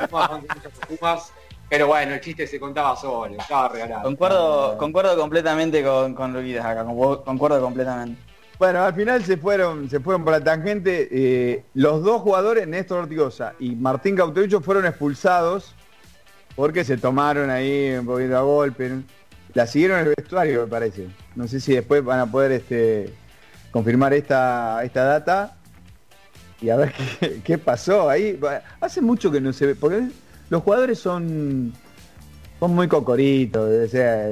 Pumas, Pero bueno, el chiste se contaba solo, estaba regalado. Concuerdo, concuerdo completamente con, con Luquitas acá, concu- concuerdo completamente. Bueno, al final se fueron, se fueron por la tangente. eh, los dos jugadores, Néstor Ortigosa y Martín Cauterucho, fueron expulsados porque se tomaron ahí un poquito a golpe. La siguieron en el vestuario, me parece. No sé si después van a poder este, confirmar esta, esta data y a ver qué, qué pasó ahí. Hace mucho que no se ve, porque los jugadores son, son muy cocoritos, o sea,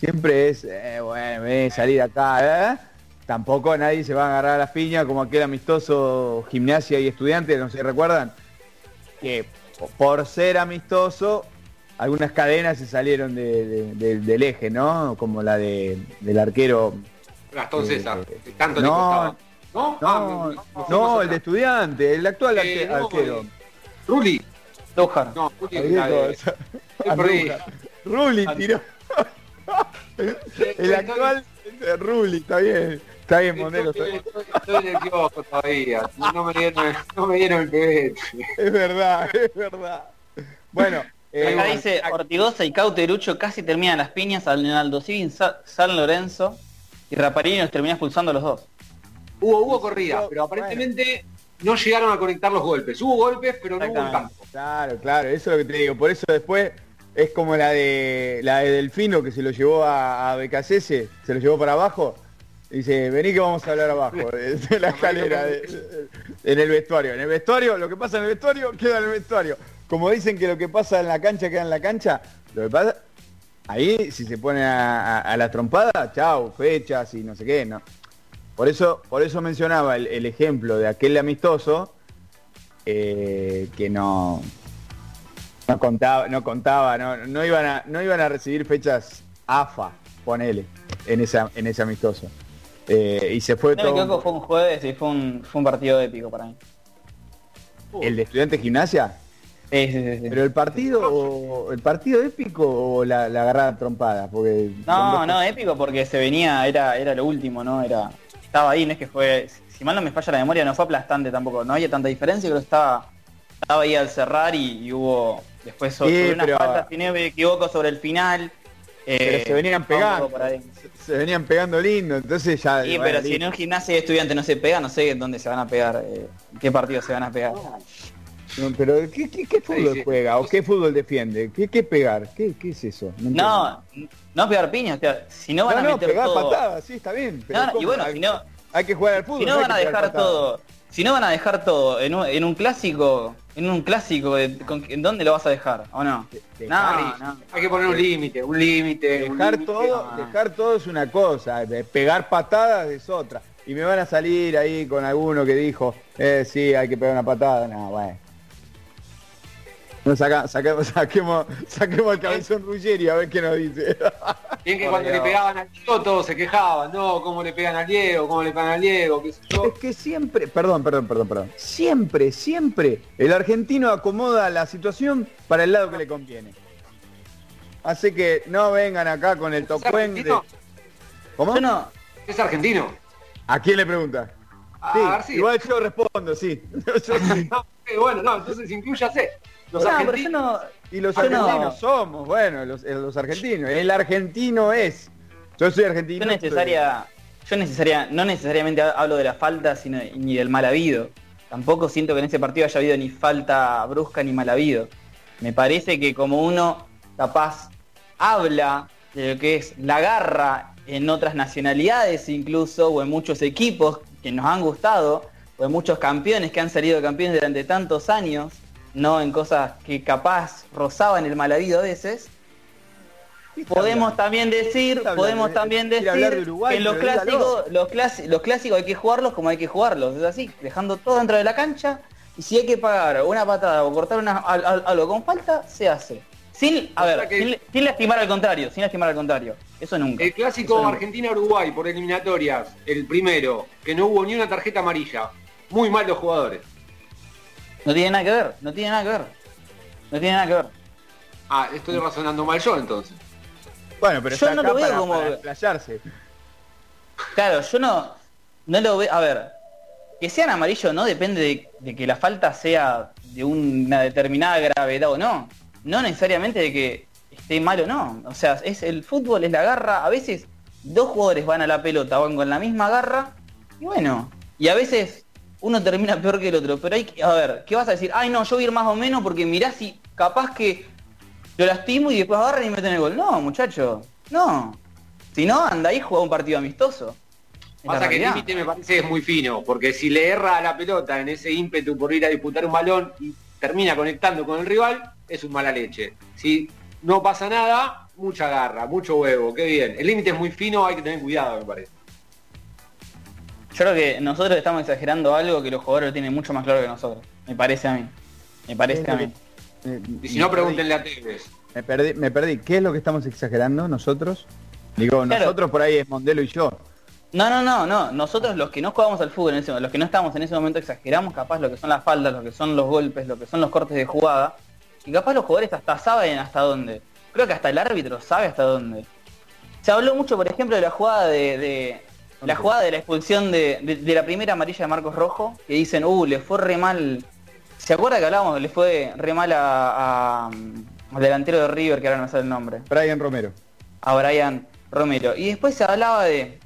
siempre es, eh, bueno, salir acá, ¿eh? Tampoco nadie se va a agarrar a las piñas como aquel amistoso gimnasia y estudiantes, no se recuerdan, que po- por ser amistoso, algunas cadenas se salieron de- de- de- del eje, ¿no? Como la de, del arquero. Gastón Eh, César, tanto le no. ¿No? Ah, No, no, me- el de estudiante, el actual arque- no, arquero. Ruli. Lujar. No, Ruli. Andújar. Ruli tiró. El actual Ruli, está bien. Está bien, Monero. Estoy, estoy- estoy en el kiosco todavía. No me dieron, no me dieron el pebete. Es verdad, es verdad. Bueno, eh, Acá dice Ortigosa y Cauterucho casi terminan las piñas al Aldo Civi en Sa- San Lorenzo y Raparini los termina expulsando a los dos. Hubo, hubo corrida, pero aparentemente no llegaron a conectar los golpes. Hubo golpes, pero no hubo Exactamente. tanto. Claro, claro, eso es lo que te digo. Por eso después es como la de la de Delfino que se lo llevó a, a Becasese, se lo llevó para abajo. Dice, vení que vamos a hablar abajo, de, la escalera, de- en el vestuario. En el vestuario, lo que pasa en el vestuario, queda en el vestuario. Como dicen que lo que pasa en la cancha queda en la cancha, lo que pasa, ahí si se pone a, a- a la trompada, chau, fechas y no sé qué, no. Por eso, por eso mencionaba el, el ejemplo de aquel amistoso, eh, que no, no contaba, no contaba, no, no iban a, no iban a recibir fechas AFA, ponele, en esa, en ese amistoso. Eh, y se fue No me todo equivoco, fue un jueves y fue un, fue un partido épico para mí. el de estudiante gimnasia, Sí, sí, sí, pero el partido, o- el partido épico o la, la agarrada trompada, porque No, no, cosas. épico porque se venía, era, era lo último, ¿no? Era, estaba ahí, no es que fue, si mal no me falla la memoria, no fue aplastante tampoco, no había tanta diferencia, pero estaba, estaba ahí al cerrar y, y hubo después sobre, Sí, unas pero- faltas, si no me equivoco, sobre el final. Pero eh, se venían pegando, se, se venían pegando lindo, entonces ya. Sí, pero si en un gimnasio de estudiantes no se pega, no sé dónde se van a pegar, eh, qué partido se van a pegar. No, pero ¿qué, qué, qué fútbol sí. juega o qué fútbol defiende? ¿Qué, qué pegar? ¿Qué, qué es eso? No, no pegar piñas, o sea, si no van no, a no, meter pegar todo. patadas, sí, está bien. pero No, no, y ¿cómo? bueno, hay, si no, hay que jugar al fútbol. si no hay van a dejar todo, si no van a dejar todo en un, en un clásico, en un clásico, de- con- ¿en dónde lo vas a dejar? ¿O no? Dejar- No, no. Hay que poner un límite, un límite. Dejar todo, dejar todo es una cosa, de pegar patadas es otra. Y me van a salir ahí con alguno que dijo, eh, sí, hay que pegar una patada. No, bueno. No, saca, saquemos, saquemos, saquemos al cabezón Ruggeri a ver qué nos dice. Bien que Por cuando le pegaban al Diego todos se quejaban, no, cómo le pegan al Diego, cómo le pegan al Diego, qué sé yo. Es que siempre, perdón, perdón, perdón, perdón. Siempre, siempre el argentino acomoda la situación para el lado que le conviene. Así que no vengan acá con el ¿Es topueng de... ¿Cómo? Yo no, ¿Es argentino? ¿A quién le pregunta? A Sí, García. igual yo respondo, sí. Yo sí. No, bueno, no, entonces incluyase. Los no, pero yo argentinos. no, Y los no. argentinos somos, bueno, los, eh, los argentinos. El argentino es. Yo soy argentino. yo necesaria, yo necesaria, no necesariamente hablo de la falta, sino ni del mal habido. Tampoco siento que en ese partido haya habido ni falta brusca ni mal habido. Me parece que como uno capaz habla de lo que es la garra en otras nacionalidades incluso, o en muchos equipos que nos han gustado, o en muchos campeones que han salido campeones durante tantos años, no en cosas que capaz rozaban el mal habido a veces, podemos también decir, podemos también hablar de decir Uruguay, que los pero dígalo. clásicos, los, clas- los clásicos hay que jugarlos como hay que jugarlos, es así, dejando todo dentro de la cancha y si hay que pagar una patada o cortar una, al- al- algo con falta, se hace. Sin, a O ver, que- sin, sin lastimar al contrario, sin lastimar al contrario. Eso nunca. El clásico. Argentina-Uruguay por eliminatorias, el primero, que no hubo ni una tarjeta amarilla. Muy mal los jugadores. No tiene nada que ver, no tiene nada que ver. No tiene nada que ver. Ah, estoy razonando mal yo entonces. Bueno, pero Yo está no acá lo veo para, como- para explayarse. Claro, yo no, no lo veo. A ver, que sean amarillos no depende de, de que la falta sea de una determinada gravedad o no. No necesariamente de que esté mal o no. O sea, es el fútbol, es la garra. A veces dos jugadores van a la pelota, van con la misma garra. Y bueno, y a veces uno termina peor que el otro. Pero hay que, a ver, ¿qué vas a decir? Ay, no, yo voy a ir más o menos porque mirá si capaz que lo lastimo y después agarran y meten el gol. No, muchacho, no. Si no, anda ahí juega un partido amistoso. Pasa que el límite me parece es muy fino, porque si le erra a la pelota en ese ímpetu por ir a disputar un balón y termina conectando con el rival, es un mala leche. Si no pasa nada, mucha garra, mucho huevo, qué bien. El límite es muy fino, hay que tener cuidado, me parece. Yo creo que nosotros estamos exagerando algo que los jugadores lo tienen mucho más claro que nosotros. Me parece a mí. Me parece a mí. Eh, Y si no, pregúntenle a Tevez. Me perdí, me perdí. ¿Qué es lo que estamos exagerando nosotros? Digo, Claro. nosotros por ahí es Mondelo y yo. No, no, no, no. Nosotros los que no jugamos al fútbol en ese los que no estamos en ese momento exageramos capaz lo que son las faldas, lo que son los golpes, lo que son los cortes de jugada. Y capaz los jugadores hasta saben hasta dónde. Creo que hasta el árbitro sabe hasta dónde. Se habló mucho, por ejemplo, de la jugada de, de- la jugada de la expulsión de, de- de la primera amarilla de Marcos Rojo, que dicen, uh, le fue re mal. ¿Se acuerda que hablábamos? Le fue re mal a, a- al delantero de River, que ahora no sale el nombre Brian Romero. a Brian Romero. Y después se hablaba de.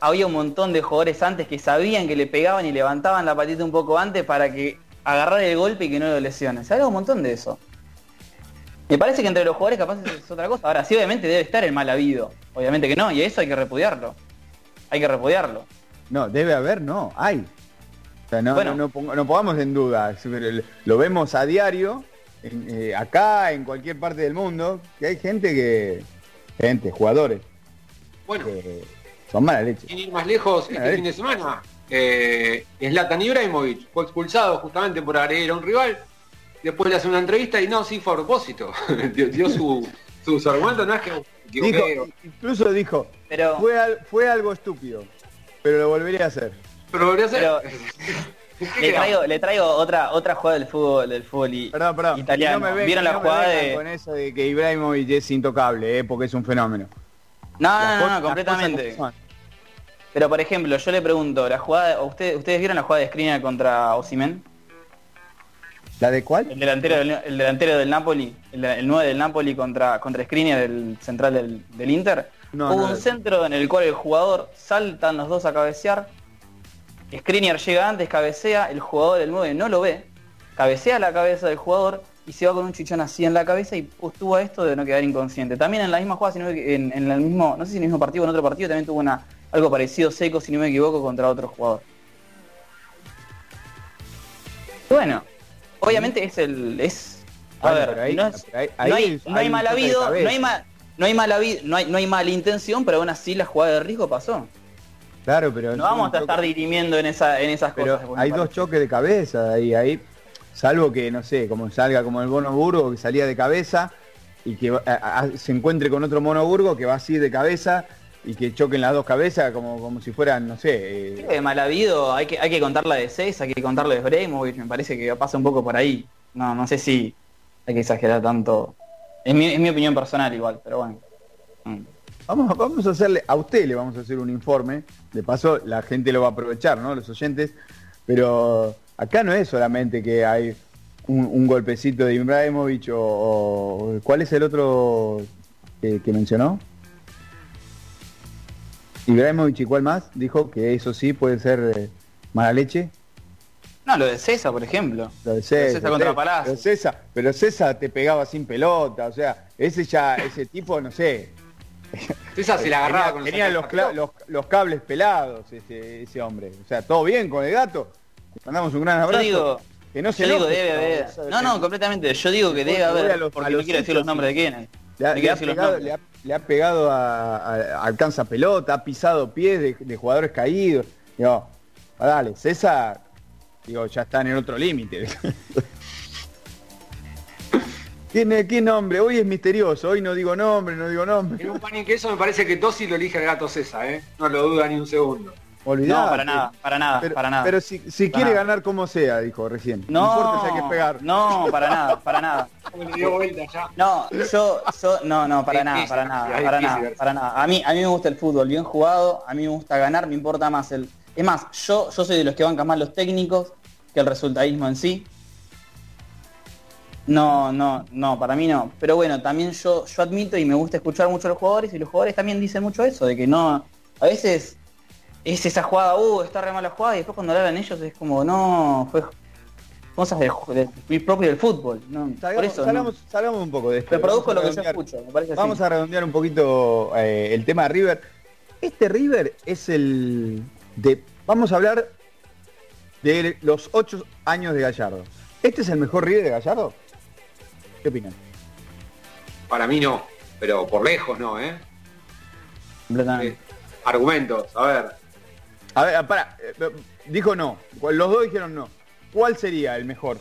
Había un montón de jugadores antes que sabían que le pegaban y levantaban la patita un poco antes para que agarrar el golpe y que no lo lesione. Se habla un montón de eso. Me parece que entre los jugadores capaz es otra cosa. Ahora sí, obviamente debe estar el mal habido. Obviamente que no, y eso hay que repudiarlo. Hay que repudiarlo. No, debe haber, no, hay. O sea, no, Bueno. no, no no pongamos en duda. Lo vemos a diario, en, eh, acá, en cualquier parte del mundo, que hay gente que... Gente, jugadores, Bueno, que son mala leche. sin ir más lejos, A este fin de semana, eh, Zlatan Ibrahimovic fue expulsado justamente por agredir a un rival. Después le hace una entrevista y no, sí fue a propósito. dio dio su, su, su argumento, no es que. Dijo, incluso dijo, Pero. fue, al- fue algo estúpido, pero lo volvería a hacer. pero volvió a hacer. Pero- ¿Qué Le traigo, le traigo otra otra jugada del fútbol del fútbol y- Perdón, perdón. italiano. No me vengan- ¿Vieron la no me jugada de.? con eso de que Ibrahimovic es intocable, eh, porque es un fenómeno. No, no, no, no, completamente. Pero por ejemplo, yo le pregunto, la jugada, ¿ustedes, ¿ustedes vieron la jugada de Skriniar contra Osimen? ¿La de cuál? El delantero del, el delantero del Napoli, el, el 9 del Napoli contra, contra Skriniar, el central del, del Inter. No, Hubo no, un centro en el cual el jugador saltan los dos a cabecear. Skriniar llega antes, cabecea, el jugador del 9 no lo ve, cabecea la cabeza del jugador y se va con un chichón así en la cabeza y tuvo esto de no quedar inconsciente. También en la misma jugada, si no me- en, en el mismo, no sé si en el mismo partido o en otro partido, también tuvo una, algo parecido seco, si no me equivoco, contra otro jugador. Bueno, obviamente es el. es. A Bueno, ver, ahí- no, es- pero ahí- no ahí hay, no mal habido, no hay mal. No hay mala no hay, no hay mala intención, pero aún así la jugada de riesgo pasó. Claro, pero No vamos a estar dirimiendo en esa, en esas Pero cosas. hay dos choques de cabeza ahí, ahí, salvo que, no sé, como salga como el Mono Burgo, que salía de cabeza, y que va- a- a- se encuentre con otro Mono Burgo que va así de cabeza, y que choquen las dos cabezas como, como si fueran, no sé, eh, De mal habido, hay que, hay que contarla de 6, hay que contarla de Bremovich, me parece que pasa un poco por ahí. No, no sé si hay que exagerar tanto. Es mi, es mi opinión personal igual, pero bueno. Mm. Vamos, vamos a hacerle, a usted le vamos a hacer un informe, de paso la gente lo va a aprovechar, ¿no? Los oyentes, pero acá no es solamente que hay un, un golpecito de Ibrahimovic o, o- ¿cuál es el otro que, que mencionó? Ibrahimovic y cuál más, dijo que eso sí puede ser eh, mala leche. No, lo de César, por ejemplo. Lo de Lo de César, contra pero Palacio. César, pero César te pegaba sin pelota, o sea, ese ya, ese tipo, no sé, César se la agarraba tenía, con tenía los, los, los cables pelados ese, ese hombre. O sea, todo bien con el gato. Mandamos un gran Yo abrazo. digo, que no se yo digo debe haber. No, no, completamente. Yo digo que debe haber, porque a no quiero decir los nombres de quiénes. Le ha, le pegado, le ha- le ha pegado a, a- alcanza pelota, ha pisado pies de, de jugadores caídos. Digo, ah, dale, César, digo, ya está en el otro límite. ¿Quién, ¿Qué nombre? Hoy es misterioso, hoy no digo nombre, no digo nombre. En un pan y queso me parece que Tosi lo elige el gato César, ¿eh? No lo duda ni un segundo. Olvidate. No, para nada, para nada, Pero, para nada. pero si, si Para quiere nada. ganar como sea, dijo recién. no, importa si hay que pegar. no, para nada, para nada. No, yo, yo, no, no, para nada, para nada, para nada, para nada. A mí, a mí me gusta el fútbol bien jugado, a mí me gusta ganar, me importa más el. Es más, yo, yo soy de los que bancan más los técnicos que el resultadismo en sí. No, no, no, para mí no. Pero bueno, también yo, yo admito y me gusta escuchar mucho a los jugadores y los jugadores también dicen mucho eso, de que no, a veces es esa jugada, uh, está re mala jugada y después cuando hablan ellos es como, no, fue cosas del, del propio del fútbol. No, por Salgamos, eso, no. salgamos- salgamos un poco de esto. Reproduzco lo que yo escucho, me parece así. Vamos a redondear un poquito eh, el tema de River. Este River es el de. Vamos a hablar de los ocho años de Gallardo. ¿Este es el mejor River de Gallardo? ¿Qué opinan? Para mí no, pero por lejos no, ¿eh? Completamente. Eh, Argumentos, a ver. A ver, para, dijo no. Los dos dijeron no. ¿Cuál sería el mejor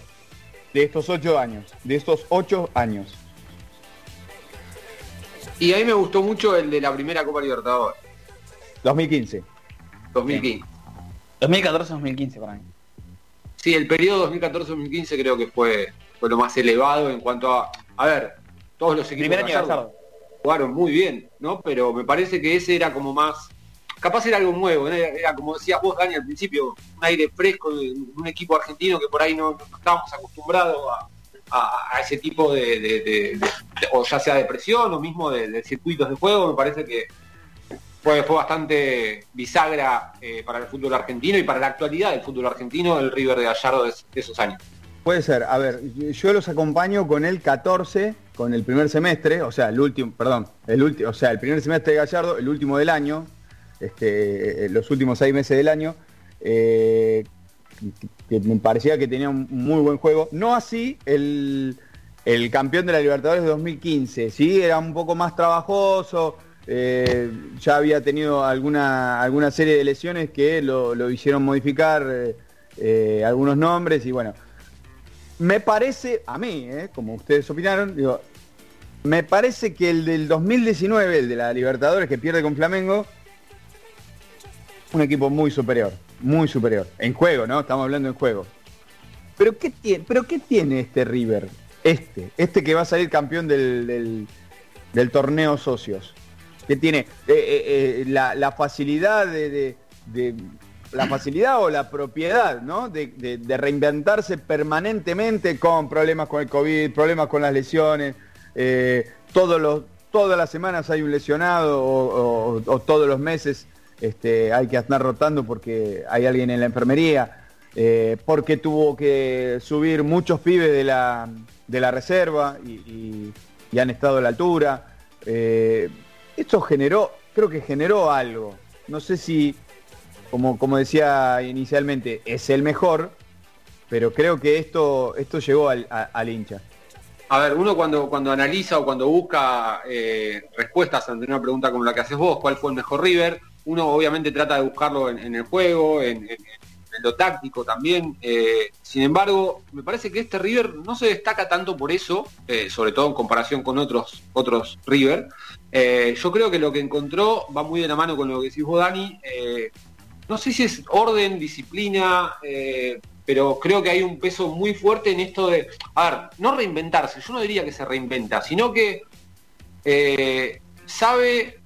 de estos ocho años? De estos ocho años. Y a mí me gustó mucho el de la primera Copa Libertadores, 2015. 2015. 2014-2015 para mí. Sí, el periodo 2014-2015 creo que fue, fue lo más elevado en cuanto a... A ver, todos los equipos Primer año jugaron muy bien, ¿no? Pero me parece que ese era como más... Capaz era algo nuevo, era, como decías vos, Dani, al principio, un aire fresco de un equipo argentino que por ahí no, estábamos acostumbrados a, a- ese tipo de, o ya sea de presión o mismo de, circuitos de juego, me parece que fue, fue bastante bisagra eh, para el fútbol argentino y para la actualidad del fútbol argentino el River de Gallardo de esos años. Puede ser, a ver, yo los acompaño con el 14, con el primer semestre, o sea, el último, perdón, el último, o sea, el primer semestre de Gallardo, el último del año, este, eh, los últimos seis meses del año, eh, me parecía que tenía un muy buen juego. No así el, el campeón de la Libertadores de 2015, sí, era un poco más trabajoso, eh, ya había tenido alguna, alguna serie de lesiones que lo, lo hicieron modificar algunos nombres y bueno. Me parece, a mí, como ustedes opinaron, me parece que el del 2019, el de la Libertadores que pierde con Flamengo, un equipo muy superior, muy superior. En juego, ¿no? Estamos hablando en juego. Pero ¿qué tiene, pero qué tiene este River? Este, este que va a salir campeón del, del, torneo socios. ¿Qué tiene? Eh, eh, eh, la, facilidad de, la facilidad o la propiedad, ¿no? De, reinventarse permanentemente con problemas con el COVID, problemas con las lesiones, todos los, todas las semanas hay un lesionado o todos los meses este, hay que andar rotando porque hay alguien en la enfermería, eh, porque tuvo que subir muchos pibes de la, de la reserva y, han estado a la altura. Eh, esto generó, creo que generó algo. No sé si, como, como decía inicialmente, es el mejor, pero creo que esto, esto llegó al hincha. A ver, uno cuando, cuando analiza o cuando busca eh, respuestas ante una pregunta como la que haces vos, ¿cuál fue el mejor River? Uno obviamente trata de buscarlo en, el juego, en, lo táctico también. eh, sin embargo, me parece que este River no se destaca tanto por eso, eh, sobre todo en comparación con otros, otros River. Eh, yo creo que lo que encontró va muy de la mano con lo que decís vos, Dani. no sé si es orden, disciplina, pero creo que hay un peso muy fuerte en esto de, a ver, no reinventarse, yo no diría que se reinventa, sino que sabe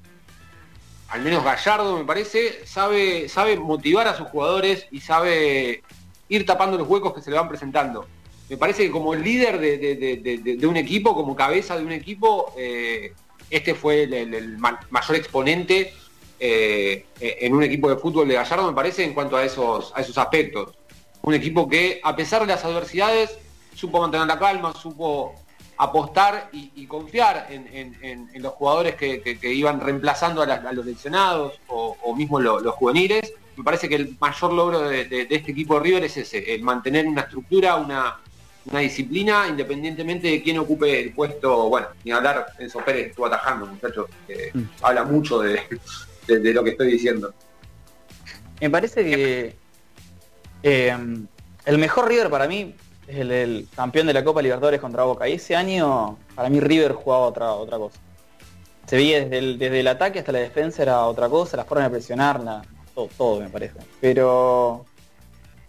al menos Gallardo me parece, sabe, sabe motivar a sus jugadores y sabe ir tapando los huecos que se le van presentando. Me parece que como líder de, un equipo, como cabeza de un equipo, eh, este fue el, el- el ma- mayor exponente eh, en un equipo de fútbol de Gallardo, me parece, en cuanto a esos, a esos aspectos. Un equipo que, a pesar de las adversidades, supo mantener la calma, supo apostar y, y confiar en, en- en- en los jugadores que, que- que iban reemplazando a, los lesionados o, o mismo lo- los juveniles. Me parece que el mayor logro de, de- de este equipo de River es ese, el mantener una estructura, una, una disciplina, independientemente de quién ocupe el puesto. Bueno, ni hablar, Enzo Pérez estuvo atajando, muchachos, que habla mucho de, de- de lo que estoy diciendo. Me parece que eh, el mejor River para mí es el, el campeón de la Copa Libertadores contra Boca. Y ese año, para mí, River jugaba otra, otra cosa. Se veía desde el, desde el ataque hasta la defensa era otra cosa, la forma de presionarla, todo, todo me parece. Pero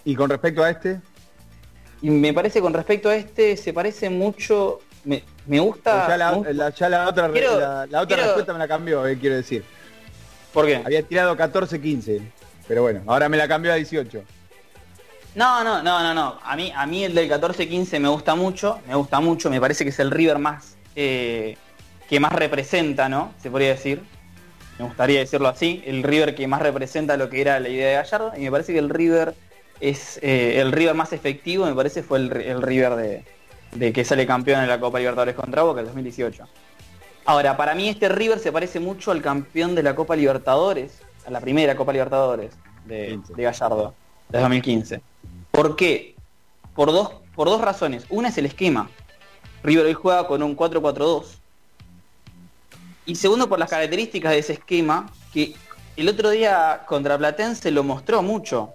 Y con respecto a este, y me parece con respecto a este, se parece mucho, me, me gusta... ya la, me gusta- la- ya la otra, Quiero- la, la otra quiero- respuesta me la cambió, eh, quiero decir. ¿Por qué? Había tirado 14-15, pero bueno, ahora me la cambió a 18. No, no, no, no, no. A mí, a mí el del 14-15 me gusta mucho, me gusta mucho, me parece que es el River más eh, que más representa, ¿no? Se podría decir. Me gustaría decirlo así, el River que más representa lo que era la idea de Gallardo, y me parece que el River es eh, el River más efectivo, me parece fue el, el River de, de que sale campeón en la Copa Libertadores contra Boca el 2018. Ahora, para mí este River se parece mucho al campeón de la Copa Libertadores, a la primera Copa Libertadores de, 15. de Gallardo, de 2015. ¿Por qué? Por dos, por dos razones. Una es el esquema. River hoy juega con un 4-4-2. Y segundo, por las características de ese esquema, que el otro día contra Platense lo mostró mucho.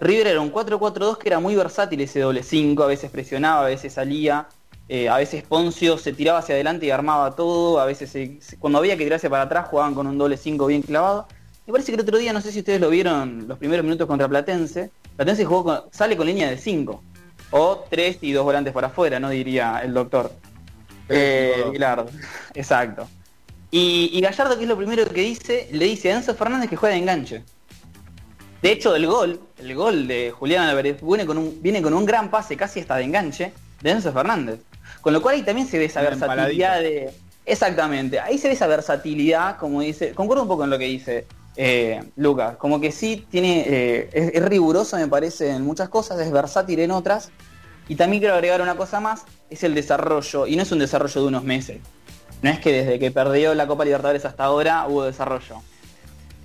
River era un 4-4-2 que era muy versátil ese doble 5, a veces presionaba, a veces salía, eh, a veces Poncio se tiraba hacia adelante y armaba todo, a veces cuando había que tirarse para atrás jugaban con un doble 5 bien clavado. Me parece que el otro día, no sé si ustedes lo vieron los primeros minutos contra Platense, Platense jugó con- sale con línea de 5, o 3 y dos volantes por afuera, no diría el doctor. Eh, exacto. Y, y Gallardo, que es lo primero que dice, le dice a Enzo Fernández que juega de enganche. De hecho, el gol, el gol de Julián Álvarez viene con un, viene con un gran pase, casi hasta de enganche, de Enzo Fernández. Con lo cual ahí también se ve esa Una versatilidad de. Exactamente, ahí se ve esa versatilidad, como dice. Concuerdo un poco en lo que dice eh, Lucas. Como que sí tiene. eh, es, riguroso, me parece, en muchas cosas, es versátil en otras. Y también quiero agregar una cosa más, es el desarrollo, y no es un desarrollo de unos meses. No es que desde que perdió la Copa Libertadores hasta ahora hubo desarrollo.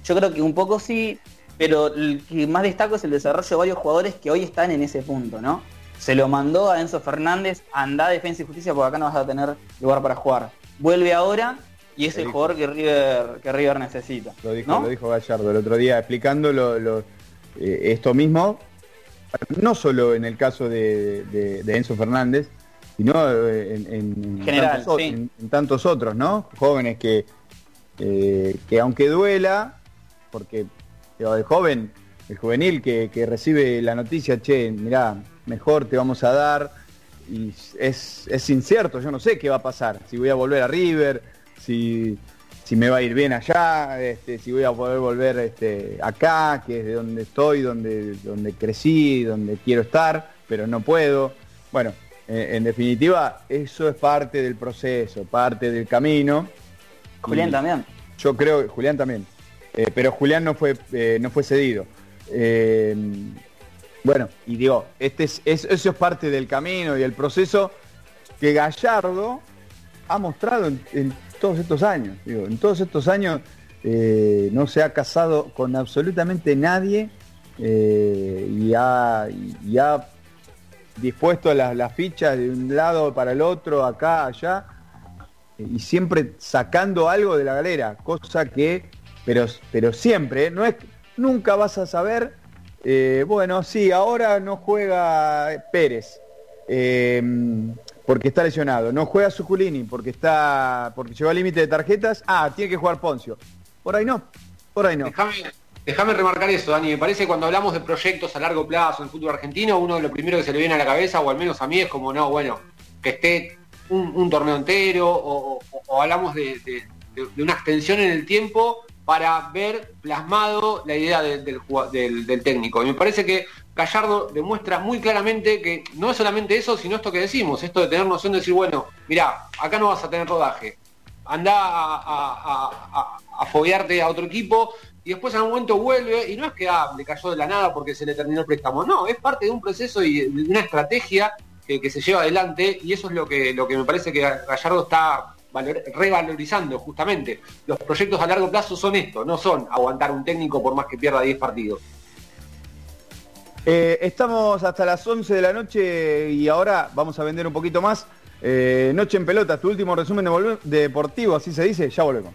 Yo creo que un poco sí, pero el que más destaco es el desarrollo de varios jugadores que hoy están en ese punto, ¿no? Se lo mandó a Enzo Fernández, anda a Defensa y Justicia porque acá no vas a tener lugar para jugar. Vuelve ahora y es Lo el dijo. jugador que River, que River necesita. Lo dijo, ¿no? lo dijo Gallardo el otro día explicando lo- lo- eh, esto mismo, no solo en el caso de, de- de Enzo Fernández, sino eh, en, en- en General, tantos, o- sí. en- en tantos otros, ¿no? Jóvenes que, eh, que aunque duela, porque el joven, el juvenil que, que recibe la noticia, che, mirá, mejor te vamos a dar, y es, es incierto, yo no sé qué va a pasar, si voy a volver a River, si, si me va a ir bien allá, este, si voy a poder volver este, acá, que es de donde estoy, donde, donde crecí, donde quiero estar, pero no puedo. Bueno, eh, en definitiva, eso es parte del proceso, parte del camino. Julián Y también. Yo creo, Julián también. Eh, pero Julián no fue, eh, no fue cedido. Eh, bueno, y digo, este es, es- eso es parte del camino y el proceso que Gallardo ha mostrado en, en todos estos años. Digo, en todos estos años eh, no se ha casado con absolutamente nadie eh, y, ha, y ha dispuesto las, fichas de un lado para el otro, acá, allá, y siempre sacando algo de la galera, cosa que, pero, pero siempre, ¿eh? no es, nunca vas a saber, bueno, sí, ahora no juega Pérez, porque está lesionado, no juega Suculini porque está, porque llegó al límite de tarjetas, ah, tiene que jugar Poncio. Por ahí no, por ahí no. Déjame, remarcar eso, Dani. Me parece que cuando hablamos de proyectos a largo plazo en el fútbol argentino, uno de lo primero que se le viene a la cabeza, o al menos a mí, es como, no, bueno, que esté un, torneo entero, o, o- o hablamos de, una extensión en el tiempo para ver plasmado la idea de- del, del- del técnico. Y me parece que Gallardo demuestra muy claramente que no es solamente eso, sino esto que decimos, esto de tener noción de decir, bueno, mirá, acá no vas a tener rodaje, anda a, a, a- foguearte a otro equipo y después en un momento vuelve y no es que ah, le cayó de la nada porque se le terminó el préstamo, no, es parte de un proceso y de una estrategia que, se lleva adelante y eso es lo que, lo que me parece que Gallardo está valor- revalorizando justamente. Los proyectos a largo plazo son esto, no son aguantar un técnico por más que pierda 10 partidos. Eh, estamos hasta las 11 de la noche y ahora vamos a vender un poquito más. Eh, noche en pelota, tu último resumen deportivo, así se dice, ya volvemos.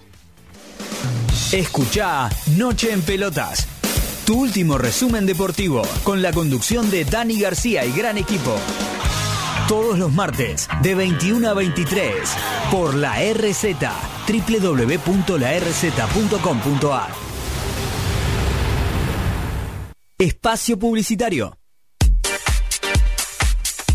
Escucha Noche en Pelotas. Tu último resumen deportivo con la conducción de Dani García y gran equipo. Todos los martes de 21 a 23 por la RZ www.larz.com.ar. Espacio Publicitario.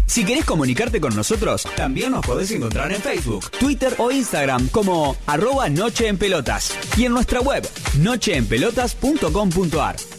Si querés comunicarte con nosotros, también nos podés encontrar en Facebook, Twitter o Instagram como arroba Noche en Pelotas y en nuestra web nocheenpelotas.com.ar.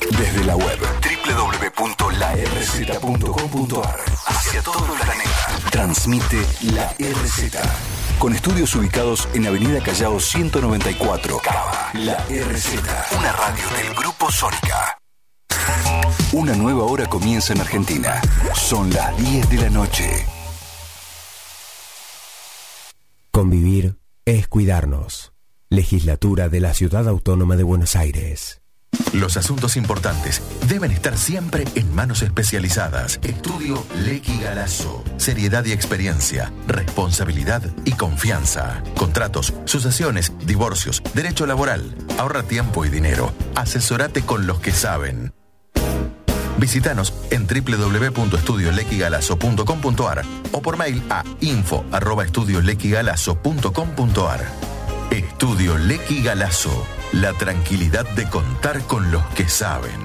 Desde la web www.larz.com.ar hacia todo el planeta. Transmite la RZ. Con estudios ubicados en Avenida Callao 194, Cava. La RZ. Una radio del Grupo Sónica. Una nueva hora comienza en Argentina. Son las 10 de la noche. Convivir es cuidarnos. Legislatura de la Ciudad Autónoma de Buenos Aires. Los asuntos importantes deben estar siempre en manos especializadas. Estudio Lequi Galazo. Seriedad y experiencia, responsabilidad y confianza. Contratos, sucesiones, divorcios, derecho laboral. Ahorra tiempo y dinero. Asesorate con los que saben. Visítanos en www.estudiolequigalazo.com.ar o por mail a info@estudiolequigalazo.com.ar. Estudio Lequi Galazo. La tranquilidad de contar con los que saben.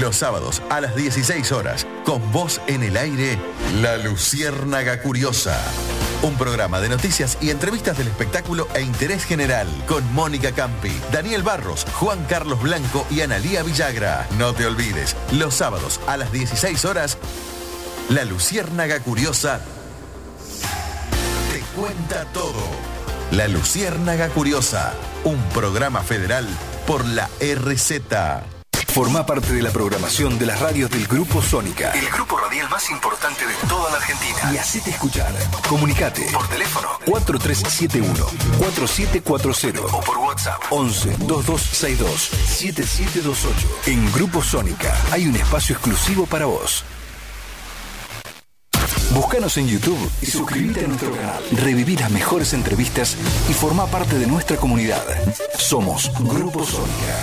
Los sábados a las 16 horas, con voz en el aire, La Luciérnaga Curiosa. Un programa de noticias y entrevistas del espectáculo e interés general con Mónica Campi, Daniel Barros, Juan Carlos Blanco y Analía Villagra. No te olvides, los sábados a las 16 horas, La Luciérnaga Curiosa te cuenta todo. La Luciérnaga Curiosa, un programa federal por la RZ. Forma parte de la programación de las radios del Grupo Sónica. El grupo radial más importante de toda la Argentina. Y hacete escuchar. Comunicate. Por teléfono 4371-4740. O por WhatsApp 11 2262 7728. En Grupo Sónica hay un espacio exclusivo para vos. Búscanos en YouTube y suscríbete a nuestro canal. Reviví las mejores entrevistas y forma parte de nuestra comunidad. Somos Grupo Sónica.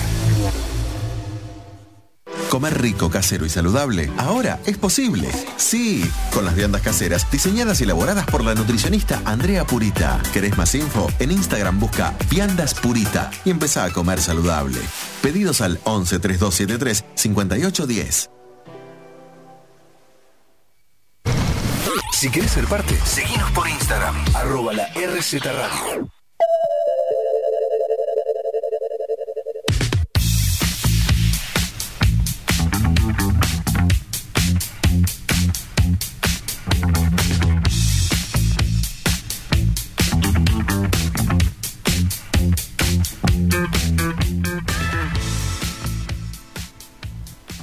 Comer rico, casero y saludable ahora es posible. Sí, con las viandas caseras diseñadas y elaboradas por la nutricionista Andrea Purita. ¿Querés más info? En Instagram busca Viandas Purita y empezá a comer saludable. Pedidos al 11 3273 5810. Si querés ser parte, seguinos por Instagram, arroba la RZ Radio.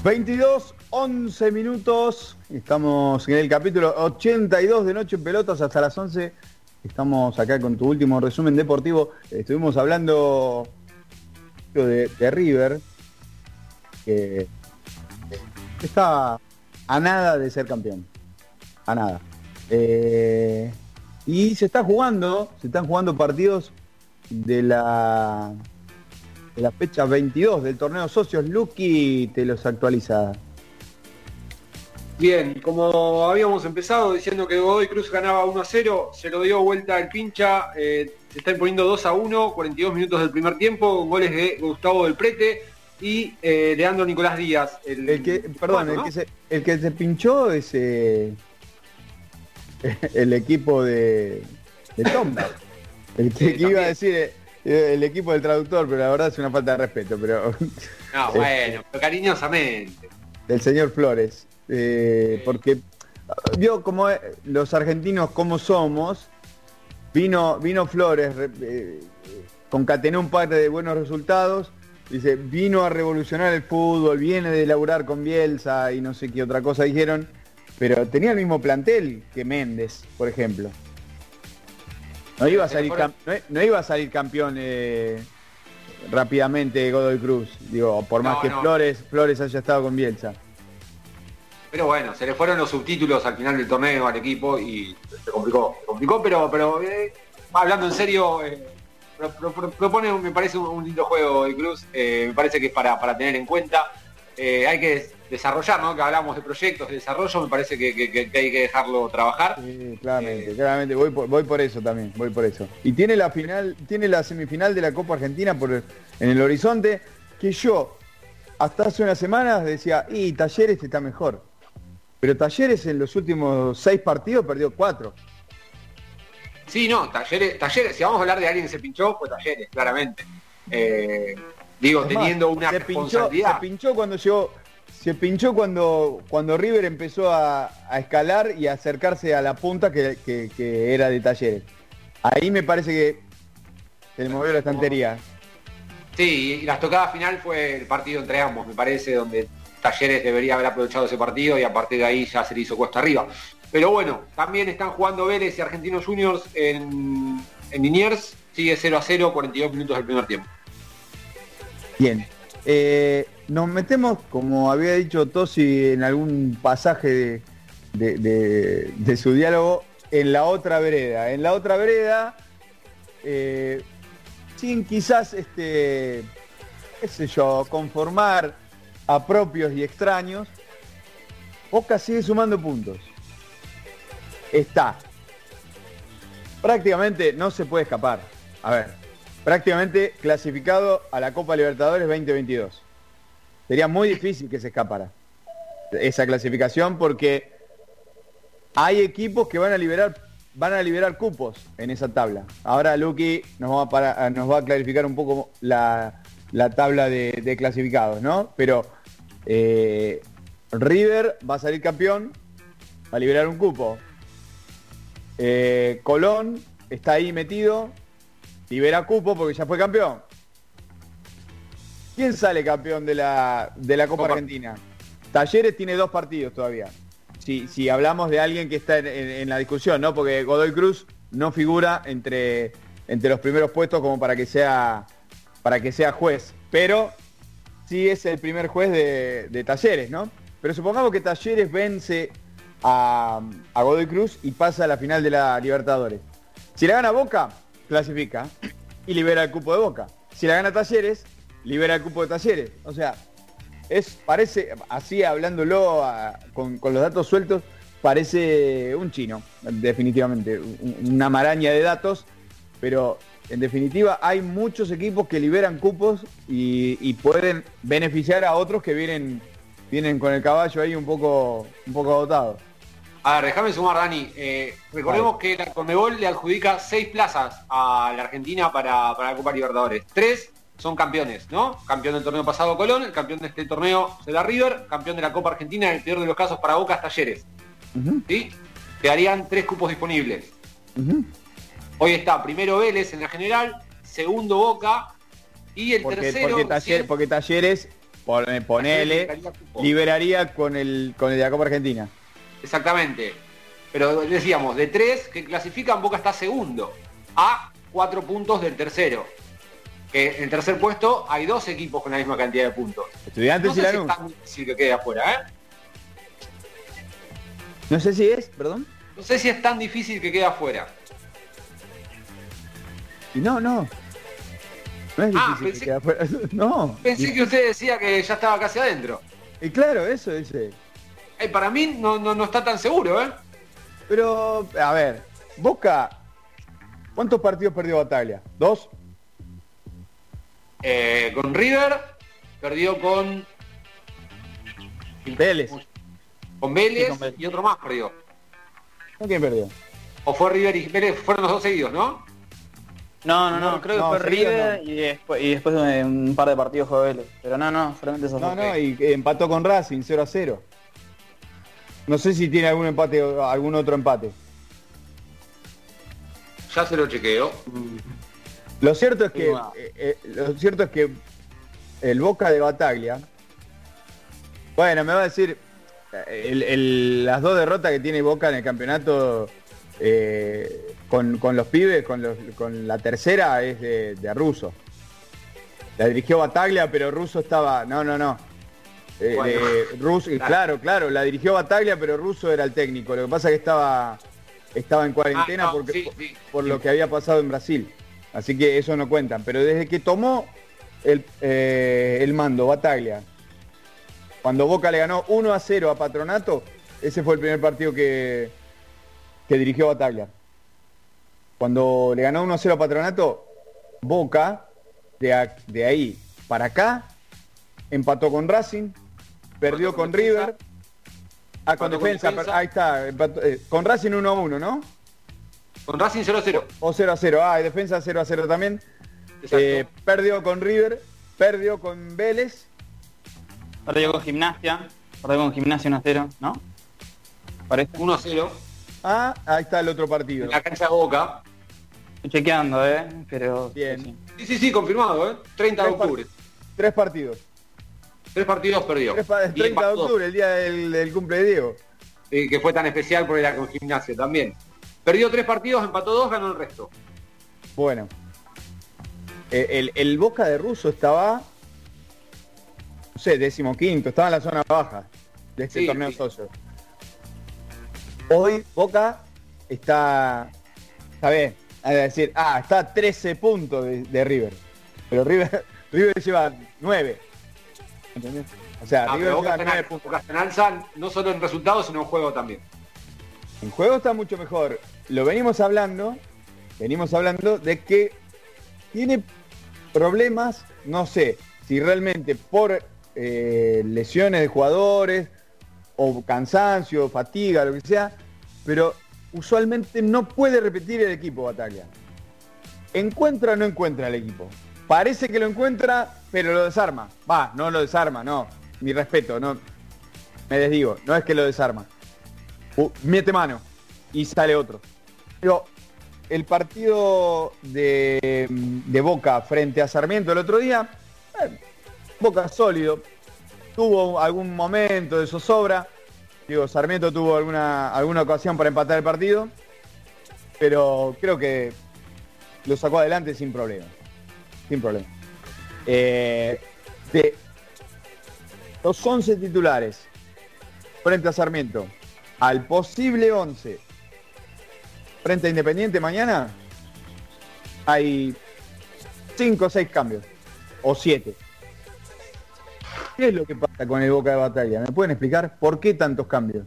...22, 11 minutos... ...estamos en el capítulo 82 de Noche en Pelotas... ...hasta las 11... ...estamos acá con tu último resumen deportivo... ...estuvimos hablando... ...de, River... ...que... ...está a nada de ser campeón... ...a nada... Eh, y se está jugando... ...se están jugando partidos... ...de la de la fecha 22 del torneo Socios. Lucky te los actualiza. Bien, como habíamos empezado diciendo que Godoy Cruz ganaba 1 a 0, se lo dio vuelta el pincha, eh, se está imponiendo 2 a 1, 42 minutos del primer tiempo, con goles de Gustavo del Prete y eh, Leandro Nicolás Díaz. El, El que, perdón, el, que se, el que se pinchó es eh, el equipo de, de Tomba. El que, iba a decir eh, el equipo del traductor, pero la verdad es una falta de respeto, pero No, bueno, pero cariñosamente. del señor Flores. Eh, porque vio como eh, los argentinos como somos, vino, vino Flores, re- eh, concatenó un par de buenos resultados, dice, vino a revolucionar el fútbol, viene de laburar con Bielsa y no sé qué otra cosa dijeron, pero tenía el mismo plantel que Méndez, por ejemplo. No iba a salir, cam- no, no iba a salir campeón eh, rápidamente Godoy Cruz, digo, por más No, que no. Flores, Flores haya estado con Bielsa. Pero bueno, se le fueron los subtítulos al final del torneo al equipo y se complicó. Se complicó, pero, pero eh, hablando en serio, eh, pro- pro- pro- propone, me parece un, lindo juego de Cruz, eh, me parece que es para, para tener en cuenta. Eh, hay que desarrollar, ¿no? Que hablamos de proyectos, de desarrollo, me parece que, que- que- que hay que dejarlo trabajar. Sí, claramente, claramente, voy por, voy por eso también, voy por eso. Y tiene la final, tiene la semifinal de la Copa Argentina por en el horizonte, que yo hasta hace unas semanas decía, y Talleres está mejor. Pero Talleres en los últimos seis partidos perdió cuatro. Sí, no, talleres, talleres, si vamos a hablar de alguien que se pinchó, fue talleres, claramente. Eh, digo, teniendo una se pinchó, responsabilidad. se pinchó cuando llegó, se pinchó cuando, cuando River empezó a, a escalar y a acercarse a la punta que, que- que era de Talleres. Ahí me parece que se le movió la estantería. Sí, y la tocada final fue el partido entre ambos, me parece, donde Talleres debería haber aprovechado ese partido y a partir de ahí ya se le hizo cuesta arriba. Pero bueno, también están jugando Vélez y Argentinos Juniors en, en Liniers, sigue 0 a 0, 42 minutos del primer tiempo. Bien. Eh, nos metemos, como había dicho Tosi en algún pasaje de, de- su diálogo, en la otra vereda. En la otra vereda, eh, sin quizás, este, qué sé yo, conformar a propios y extraños, Boca sigue sumando puntos. Está. Prácticamente no se puede escapar. A ver, prácticamente clasificado a la Copa Libertadores 2022. Sería muy difícil que se escapara esa clasificación porque hay equipos que van a liberar van a liberar cupos en esa tabla. Ahora Lucky nos va para- nos va a clarificar un poco la, la tabla de, de clasificados, ¿no? Pero eh, River va a salir campeón, va a liberar un cupo. Eh, Colón está ahí metido, libera cupo porque ya fue campeón. ¿Quién sale campeón de la, de la Copa Copa. Argentina? Talleres tiene dos partidos todavía. Si, si hablamos de alguien que está en, en- en la discusión, ¿no? Porque Godoy Cruz no figura entre, entre los primeros puestos como para que sea para que sea juez. Pero sí es el primer juez de, Talleres, ¿no? Pero supongamos que Talleres vence a, Godoy Cruz y pasa a la final de la Libertadores. Si la gana Boca, clasifica y libera el cupo de Boca. Si la gana Talleres, libera el cupo de Talleres. O sea, es, parece, así hablándolo con, los datos sueltos, parece un chino, definitivamente, un- una maraña de datos, pero en definitiva hay muchos equipos que liberan cupos y, y pueden beneficiar a otros que vienen, vienen con el caballo ahí un poco, un poco agotados. A ver, déjame sumar, Dani. Eh, recordemos que la Conmebol le adjudica seis plazas a la Argentina para, para la Copa Libertadores. Tres son campeones, ¿no? Campeón del torneo pasado Colón, el campeón de este torneo será River, campeón de la Copa Argentina, en el peor de los casos para Boca Talleres. ¿Sí? Quedarían tres cupos disponibles. Hoy está primero Vélez en la general, segundo Boca y el Porque, tercero. porque, taller- sí, porque Talleres, pone- ponele, liberaría cupo. liberaría con el, con el de la Copa Argentina. Exactamente. Pero decíamos, de tres que clasifican, Boca está segundo. A cuatro puntos del tercero. Que en el tercer puesto hay dos equipos con la misma cantidad de puntos. Estudiantes No y sé si es Lanús. tan difícil que quede afuera, ¿eh? No sé si es, perdón. No sé si es tan difícil que quede afuera. Y no, no. No es Ah, difícil pensé- que afuera. No. Pensé Y- que usted decía que ya estaba casi adentro. Y claro, eso dice. Eh, para mí no, no, no está tan seguro, ¿eh? Pero, a ver, Boca, ¿cuántos partidos perdió Bataglia? ¿Dos? Eh, con River, perdió con, Vélez. con Vélez Sí, con Vélez. y otro más perdió. ¿Con quién perdió? O fue River y Vélez, fueron los dos seguidos, ¿no? No, no, no, No, creo que no, fue River y, después, y después de un par de partidos fue Vélez. Pero no, no, solamente esos No, dos. no, y empató con Racing 0 a 0. No sé si tiene algún empate algún otro empate. Ya se lo chequeo. Lo cierto es que Sí, eh, eh, lo cierto es que el Boca de Bataglia, bueno, me va a decir eh, el- el- las dos derrotas que tiene Boca en el campeonato eh, con, con los pibes, con, los- con la tercera es de, de Russo. La dirigió Bataglia, pero Russo estaba, no, no, no. Eh, Bueno. eh, Russo- claro, claro, la dirigió Bataglia, pero Russo era el técnico. Lo que pasa es que estaba, estaba en cuarentena Ah, no, porque, sí, sí, por sí. lo que había pasado en Brasil. Así que eso no cuentan. Pero desde que tomó el, eh, el mando Bataglia, cuando Boca le ganó 1 a 0 a Patronato, ese fue el primer partido que, que dirigió Bataglia. Cuando le ganó 1 a 0 a Patronato, Boca, de, a- de ahí para acá, empató con Racing, perdió con con. River. Ah, con con defensa, Defensa. ahí está, empató, eh, con Racing 1 a 1, ¿no? Con Racing 0-0. O 0 a 0, ah, y defensa 0 a 0 también. Eh, perdió con River, perdió con Vélez, Perdió con Gimnasia. Perdió con Gimnasia 1-0, ¿no? Parece. 1-0. ah, ahí está el otro partido. En la cancha de Boca. Chequeando, ¿eh? Pero... Bien. sí. Sí, sí, confirmado, ¿eh? 30 de octubre. Tres partidos. Tres partidos perdió. Tres pa- Y 30 de octubre, el día del, del cumple de Diego. Eh, que fue tan especial porque era con gimnasia también. Perdió tres partidos, empató dos, ganó el resto. Bueno. Eh, el, el Boca de Russo estaba, no sé, decimoquinto, estaba en la zona baja de este Sí, torneo sí. socio. Hoy Boca está, está bien, a decir, ah, está a 13 puntos de, de River. Pero River, River lleva 9. ¿Entendés? O sea, Ah, River pero Boca lleva está, 9 en, puntos. Boca está en alza, no solo en resultados, sino en juego también. En juego está mucho mejor. Lo venimos hablando, venimos hablando de que tiene problemas, no sé, si realmente por eh, lesiones de jugadores o cansancio, fatiga, lo que sea, pero usualmente no puede repetir el equipo Batalla. ¿Encuentra o no encuentra el equipo? Parece que lo encuentra, pero lo desarma. Va, no lo desarma, no. Mi respeto, no. Me desdigo, no es que lo desarma. Uh, mete mano y sale otro. Pero el partido de, de Boca frente a Sarmiento el otro día, eh, Boca sólido, tuvo algún momento de zozobra, digo, Sarmiento tuvo alguna, alguna ocasión para empatar el partido, pero creo que lo sacó adelante sin problema, sin problema. Eh, de los 11 titulares frente a Sarmiento, al posible 11 frente a Independiente mañana, hay 5 o 6 cambios. O 7. ¿Qué es lo que pasa con el Boca de Batalla? ¿Me pueden explicar por qué tantos cambios?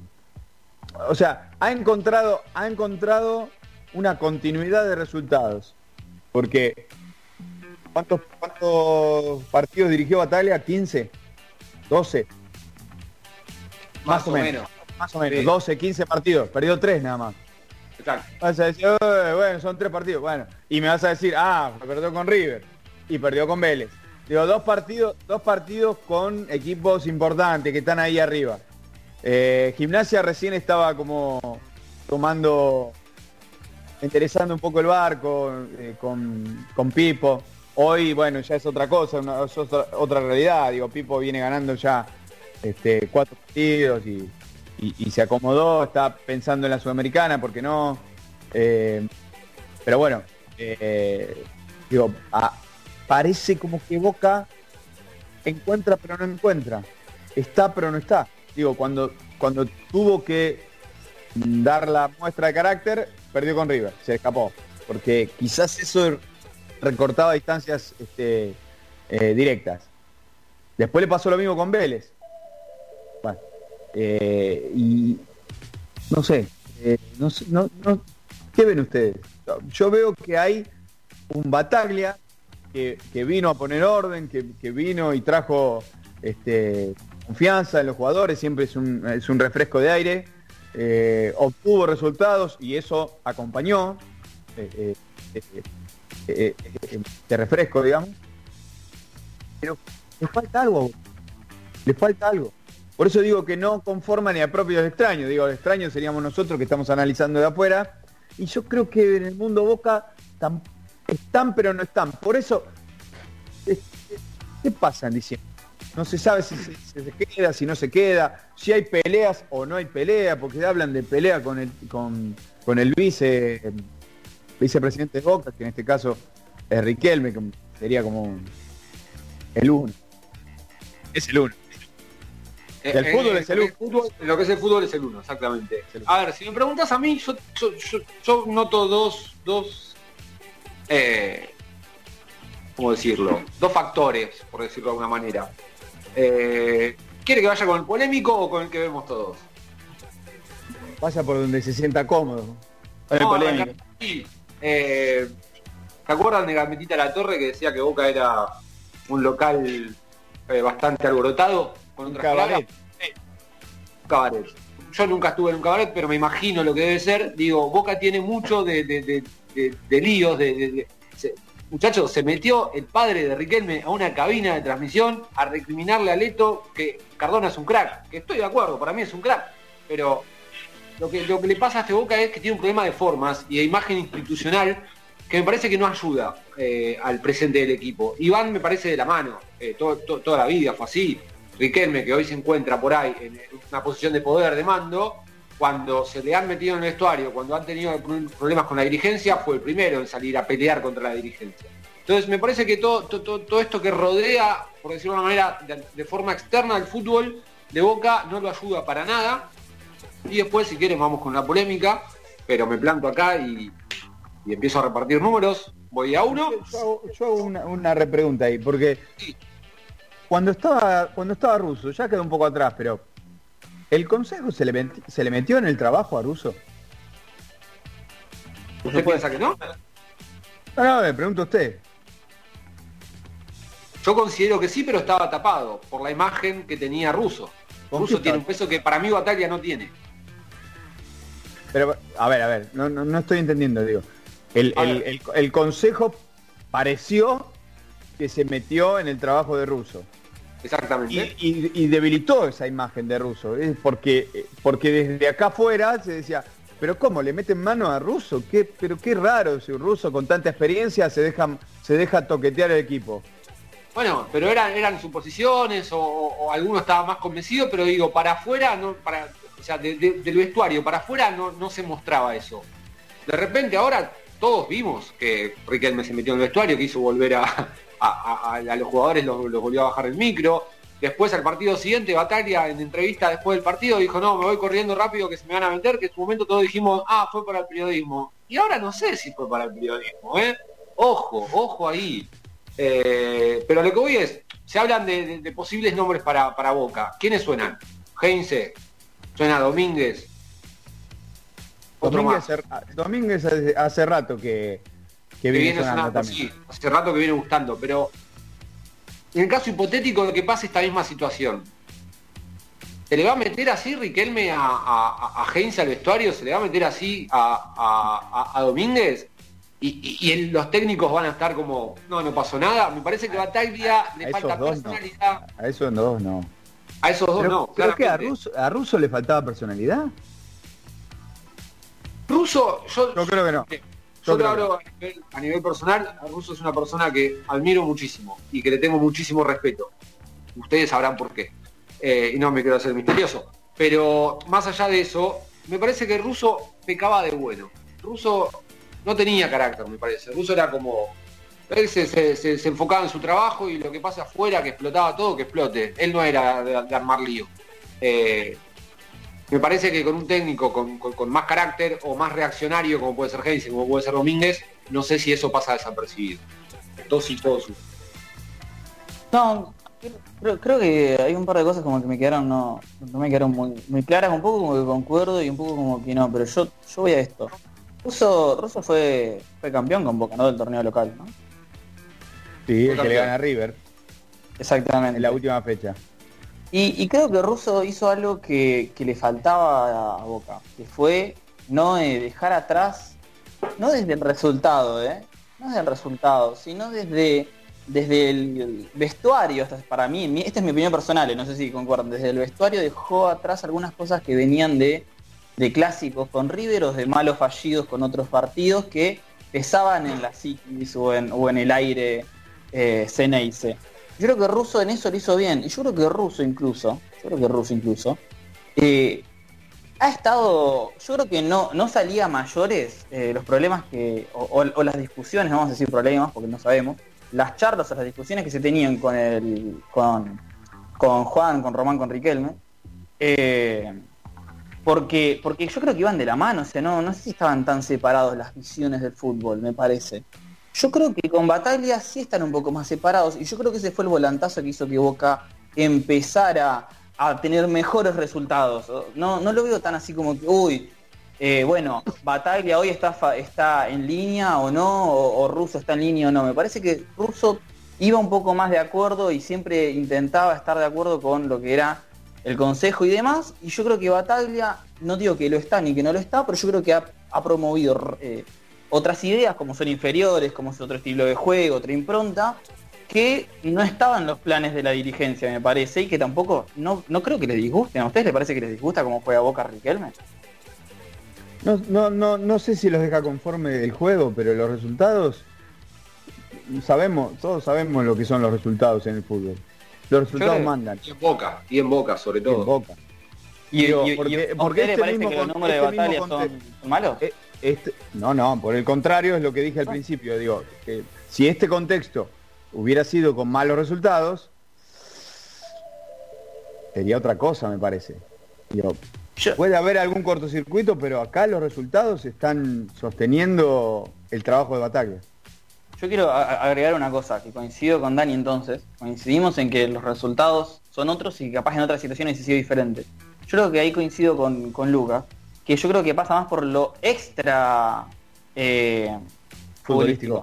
O sea, ha encontrado, ha encontrado una continuidad de resultados. Porque ¿cuántos, cuántos partidos dirigió Batalla? ¿15? ¿12? Más, o menos. Más o menos. Sí. 12, 15 partidos. Perdió 3 nada más. Exacto. Vas a decir, "Eh, bueno, son tres partidos. Bueno, y me vas a decir, ah, perdió con River y perdió con Vélez. Digo, dos partidos, dos partidos con equipos importantes que están ahí arriba. Eh, Gimnasia recién estaba como tomando, interesando un poco el barco eh, con, con Pipo. Hoy, bueno, ya es otra cosa, una- es otra, otra realidad. Digo, Pipo viene ganando ya este, cuatro partidos y, y- se acomodó, está pensando en la Sudamericana, ¿por qué no? Eh, pero bueno, digo, a- parece como que Boca encuentra pero no encuentra, está pero no está. Digo, cuando, cuando tuvo que dar la muestra de carácter, perdió con River, se escapó, porque quizás eso recortaba distancias este, eh, directas. Después le pasó lo mismo con Vélez. Bueno, eh, y no sé, eh, no, sé, no, no- ¿qué ven ustedes? Yo veo que hay un Bataglia que, vino a poner orden, que, vino y trajo este, confianza en los jugadores, siempre es un, es un refresco de aire, eh, obtuvo resultados y eso acompañó eh, eh, eh, de refresco, digamos. Pero le falta algo, le falta algo. Por eso digo que no conforma ni a propios extraños. Digo, extraños seríamos nosotros que estamos analizando de afuera. Y yo creo que en el mundo Boca tam- están, pero no están. Por eso, ¿qué pasa en diciembre? No se sabe si se, si se queda, si no se queda, si hay peleas o no hay pelea, porque hablan de pelea con el, con, con el vice, vicepresidente de Boca, que en este caso es Riquelme, que sería como un- el uno. Es el uno. El Eh, fútbol eh, es el uno. fútbol- lo que es el fútbol es el uno, exactamente. A ver, si me preguntas a mí, yo, yo, yo- yo noto dos, dos eh, ¿cómo decirlo? Dos factores, por decirlo de alguna manera. Eh, ¿Quiere que vaya con el polémico o con el que vemos todos? Vaya por donde se sienta cómodo. Con el No, polémico. sí. Eh, ¿Se acuerdan de Gambetita La Torre que decía que Boca era un local eh, bastante alborotado? Con otras cabaret. palabras? Un cabaret. Yo nunca estuve en un cabaret, pero me imagino lo que debe ser. Digo, Boca tiene mucho de, de- de- de- líos, de, muchachos, se metió el padre de Riquelme a una cabina de transmisión a recriminarle a Leto que Cardona es un crack. Que estoy de acuerdo, para mí es un crack. Pero lo que, le pasa a este Boca es que tiene un problema de formas y de imagen institucional que me parece que no ayuda eh, al presente del equipo. Iván me parece de la mano, eh, toda la vida fue así. Riquelme, que hoy se encuentra por ahí en una posición de poder, de mando, cuando se le han metido en el vestuario, cuando han tenido pro- problemas con la dirigencia, fue el primero en salir a pelear contra la dirigencia. Entonces me parece que todo, to- to- todo esto que rodea, por decirlo de una manera, de, de forma externa al fútbol de Boca no lo ayuda para nada. Y después, si quieren, vamos con la polémica, pero me planto acá y, y empiezo a repartir números. Voy a uno. Yo hago, yo hago una, una repregunta ahí, porque cuando estaba, cuando estaba Russo, ya quedó un poco atrás, pero ¿el consejo se le, meti- se le metió en el trabajo a Russo? ¿Usted piensa que no? No, no, me pregunto a usted. Yo considero que sí, pero estaba tapado por la imagen que tenía Russo. ¿Con Russo tiene un peso que para mí Batalla no tiene. Pero, a ver, a ver, no, no, no estoy entendiendo, digo. El- el consejo pareció que se metió en el trabajo de Russo. Exactamente. Y, y- y debilitó esa imagen de Russo. Es porque, eh, porque desde acá afuera se decía, pero ¿cómo? ¿Le meten mano a Russo? ¿Qué, pero qué raro si un ruso con tanta experiencia se deja, se deja toquetear el equipo. Bueno, pero eran, eran suposiciones o, o alguno estaba más convencido, pero digo, para afuera, no, para, o sea, de- de- del vestuario, para afuera no, no se mostraba eso. De repente ahora todos vimos que Riquelme se metió en el vestuario, quiso volver a, a- a- a los jugadores, los, los volvió a bajar el micro. Después al partido siguiente, Bataglia en entrevista después del partido dijo, no, me voy corriendo rápido que se me van a meter, que en su momento todos dijimos, ah, fue para el periodismo. Y ahora no sé si fue para el periodismo, ¿eh? Ojo, ojo ahí. Eh, pero lo que voy es, se hablan de, de- de posibles nombres para, para Boca. ¿Quiénes suenan? Heinze, suena Domínguez. Otro Domínguez, más. hace- Domínguez hace, hace rato que, que que viene viene sonando sonando, también. sí, hace rato que viene gustando, pero en el caso hipotético de que pase esta misma situación, ¿se le va a meter así Riquelme a, a, a Heinze al vestuario? ¿Se le va a meter así a, a- Domínguez? Y, y- y el- los técnicos van a estar como, no, no pasó nada. Me parece que Bataglia le A falta no. personalidad. A esos dos no. A esos dos pero, no. pero ¿qué? ¿A. Russo, ¿A Russo le faltaba personalidad? Russo, yo, Yo creo que no. Yo creo hablo a nivel, a nivel personal, Russo es una persona que admiro muchísimo y que le tengo muchísimo respeto. Ustedes sabrán por qué. Eh, y no me quiero hacer misterioso. Pero más allá de eso, me parece que Russo pecaba de bueno. Russo no tenía carácter, me parece. Russo era como... Él se, se- se- se enfocaba en su trabajo y lo que pasa afuera, que explotaba todo, que explote. Él no era de, de armar lío. Eh, me parece que con un técnico con, con- con más carácter o más reaccionario, como puede ser Heinze, como puede ser Domínguez, no sé si eso pasa desapercibido. Dos y todos. No, creo, creo que hay un par de cosas como que me quedaron, no, no me quedaron muy, muy claras, un poco como que concuerdo y un poco como que no, pero yo, yo voy a esto. Russo, Russo fue, fue campeón con Boca, ¿no? Del torneo local, ¿no? Sí, el que le gana a River Exactamente. en la última fecha. Y, creo que Russo hizo algo que, le faltaba a Boca, que fue no eh, dejar atrás, no desde el resultado, ¿eh? no desde el resultado, sino desde, desde el, vestuario, es para mí, esta es mi opinión personal, eh, no sé si concuerdan, desde el vestuario dejó atrás algunas cosas que venían de, de clásicos con River o de malos fallidos con otros partidos que pesaban en la psiquis o en, o en el aire eh, Ceneice. Yo creo que Russo en eso lo hizo bien. Y yo creo que Russo incluso, yo creo que Russo incluso, eh, ha estado, yo creo que no, no salía mayores eh, los problemas que, o, las discusiones, vamos a decir problemas porque no sabemos, las charlas o las discusiones que se tenían con el, con, con Juan, con Román, con Riquelme, eh, porque, porque yo creo que iban de la mano, o sea, no, no sé si estaban tan separados las visiones del fútbol, me parece. Yo creo que con Bataglia sí están un poco más separados y yo creo que ese fue el volantazo que hizo que Boca empezara a tener mejores resultados. No, no lo veo tan así como que, uy, eh, bueno, Bataglia hoy está, está en línea o no, o, Russo está en línea o no. Me parece que Russo iba un poco más de acuerdo y siempre intentaba estar de acuerdo con lo que era el consejo y demás. Y yo creo que Bataglia, no digo que lo está ni que no lo está, pero yo creo que ha, ha promovido eh, otras ideas como son inferiores, como es otro estilo de juego, otra impronta, que no estaban en los planes de la dirigencia, me parece, y que tampoco, no, no creo que les disgusten. ¿A ustedes les parece que les disgusta cómo juega Boca Riquelme? No, no, no, no sé si los deja conforme el juego, pero los resultados, sabemos, todos sabemos lo que son los resultados en el fútbol. Los resultados mandan. Y en Boca, y en Boca sobre y todo. en Boca. ¿Y, Digo, y- y- porque- ¿a porque ustedes les este parece mismo que los números de este batalla son malos? Eh, este- no, no, por el contrario es lo que dije al principio. Digo, que si este contexto hubiera sido con malos resultados, sería otra cosa, me parece. Digo, puede haber algún cortocircuito, pero acá los resultados están sosteniendo el trabajo de Bataglia. Yo quiero agregar una cosa, que coincido con Dani entonces, coincidimos en que los resultados son otros y capaz en otras situaciones ha sido diferente. Yo creo que ahí coincido con, con Lucas, que yo creo que pasa más por lo extra eh, Futbolístico.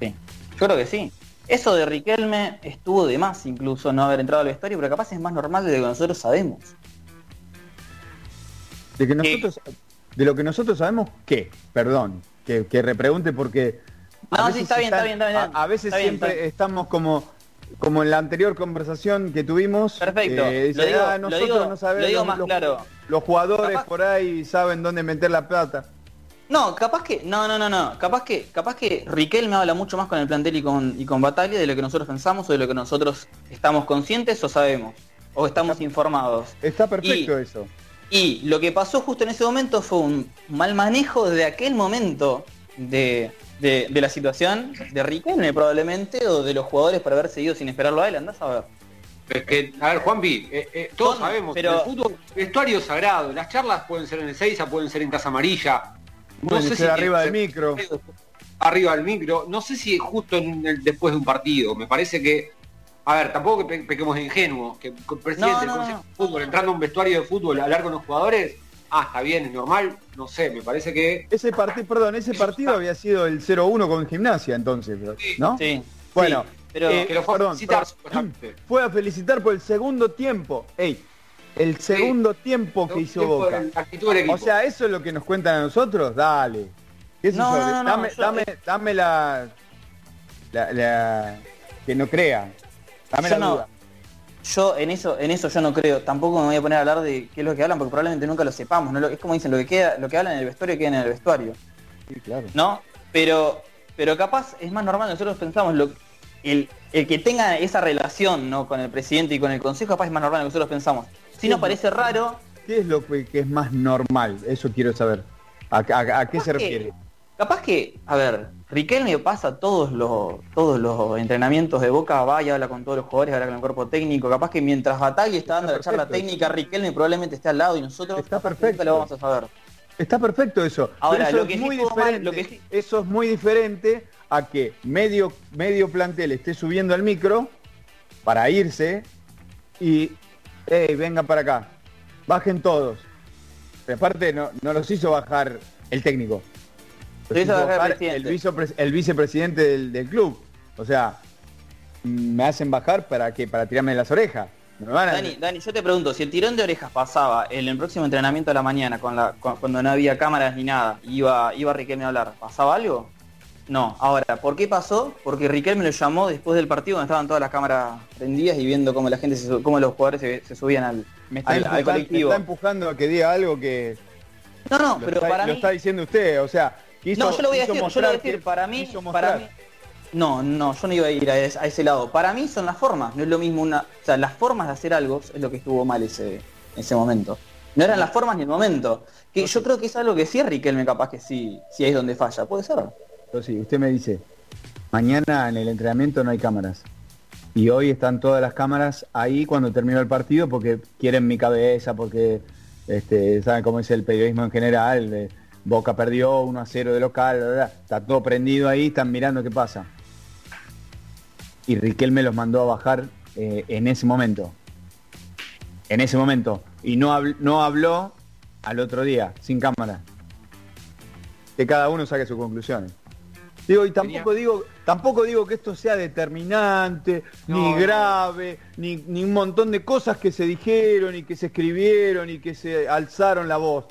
Sí, yo creo que sí. Eso de Riquelme estuvo de más incluso no haber entrado al vestuario, pero capaz es más normal de lo que nosotros sabemos. De que nosotros, de lo que nosotros sabemos, ¿qué? Perdón, que, que repregunte porque No, sí, está bien, está bien, está bien. A, a veces Está siempre bien. estamos como como en la anterior conversación que tuvimos. Perfecto. eh, dice, Lo digo- "Ah, lo nosotros digo- no sabemos, lo digo más los, claro. los jugadores Capaz- por ahí saben dónde meter la plata. No, capaz que, no, no, no, no, capaz que, capaz que Riquelme habla mucho más con el plantel y con, y con Bataglia de lo que nosotros pensamos o de lo que nosotros estamos conscientes o sabemos, o estamos informados. Está perfecto Y- eso. Y lo que pasó justo en ese momento fue un mal manejo de aquel momento de, de- de la situación de Riquelme probablemente o de los jugadores por haber seguido sin esperarlo a él, andás a ver. Es que, a ver, Juanpi, eh, eh, todos Son- sabemos, pero- el fútbol, vestuario sagrado, las charlas pueden ser en el Seiza, pueden ser en Casa Amarilla. No Pueden sé ser si arriba del micro. Arriba del micro. No sé si justo en el- después de un partido. Me parece que a ver, tampoco que pe- pequemos de ingenuos, que el presidente No, del Consejo no. de Fútbol entrando a un vestuario de fútbol a hablar con los jugadores, ah, está bien, es normal, no sé, me parece que Ese partido, perdón, ese partido había sido el 0-1 con gimnasia entonces, ¿no? Sí. Bueno, Sí, pero eh, que lo fue a perdón, felicitar, perdón. supuestamente. fue a felicitar por el segundo tiempo. Ey, el segundo tiempo que hizo tiempo Boca. O sea, ¿eso es lo que nos cuentan a nosotros? Dale. ¿Qué No, no, no, dame, yo- dame, dame la, la, la- que no crea. Dame Yo la no- duda. Yo en eso, en eso yo no creo. Tampoco me voy a poner a hablar de qué es lo que hablan, porque probablemente nunca lo sepamos. ¿no? Es como dicen, lo que queda, lo que hablan en el vestuario queda en el vestuario. Sí, claro. ¿No? Pero, pero capaz es más normal, nosotros pensamos lo el, el que tenga esa relación ¿no? con el presidente y con el consejo, capaz es más normal lo que nosotros pensamos. Si nos parece raro, ¿Qué es lo que, que es más normal? Eso quiero saber. ¿A, a- a qué se que- refiere? capaz que, a ver, Riquelme pasa todos los, todos los entrenamientos de Boca, va y habla con todos los jugadores, habla con el cuerpo técnico, capaz que mientras Bataglia está dando Está la charla técnica, Riquelme probablemente esté al lado y nosotros Está perfecto. lo vamos a saber. Está perfecto eso. Ahora, eso lo es que sí muy mal, diferente. lo que Eso es muy diferente a que medio, medio plantel esté subiendo al micro para irse y hey, vengan para acá. Bajen todos. Pero aparte no, no los hizo bajar el técnico. El el, presidente. vicepres- el vicepresidente del, del club. O sea, me hacen bajar para que para tirarme las orejas. A- Dani, Dani, yo te pregunto, si el tirón de orejas pasaba en el próximo entrenamiento de la mañana, con la, cu- cuando no había cámaras ni nada, iba, iba Riquelme a hablar, ¿pasaba algo? No. Ahora, ¿por qué pasó? Porque Riquelme lo llamó después del partido donde estaban todas las cámaras prendidas y viendo cómo la gente se cómo los jugadores se, se subían al, me, está al- al empujan- me colectivo. está empujando a que diga algo que No, no, lo, pero está, para lo mí. está diciendo usted. O sea, quiso, no, yo lo voy a decir, yo lo voy a decir, para mí, para mí. No, no, yo no iba a ir a, es- a ese lado. Para mí son las formas, no es lo mismo una. O sea, las formas de hacer algo es lo que estuvo mal ese, ese momento. No eran las formas ni el momento. Que yo creo que es algo que sí Riquelme capaz que sí, sí es donde falla. Puede ser. Pero sí, usted me dice, mañana en el entrenamiento no hay cámaras. Y hoy están todas las cámaras ahí cuando terminó el partido porque quieren mi cabeza, porque este, saben cómo es el periodismo en general. de Boca perdió 1 a 0 de local, bla, bla, está todo prendido ahí, están mirando qué pasa. Y Riquelme los mandó a bajar eh, en ese momento. En ese momento. Y no, habl- no habló al otro día, sin cámara. Que cada uno saque sus conclusiones. Digo, y tampoco digo, tampoco digo que esto sea determinante, ni no. grave, ni, ni un montón de cosas que se dijeron y que se escribieron y que se alzaron la voz.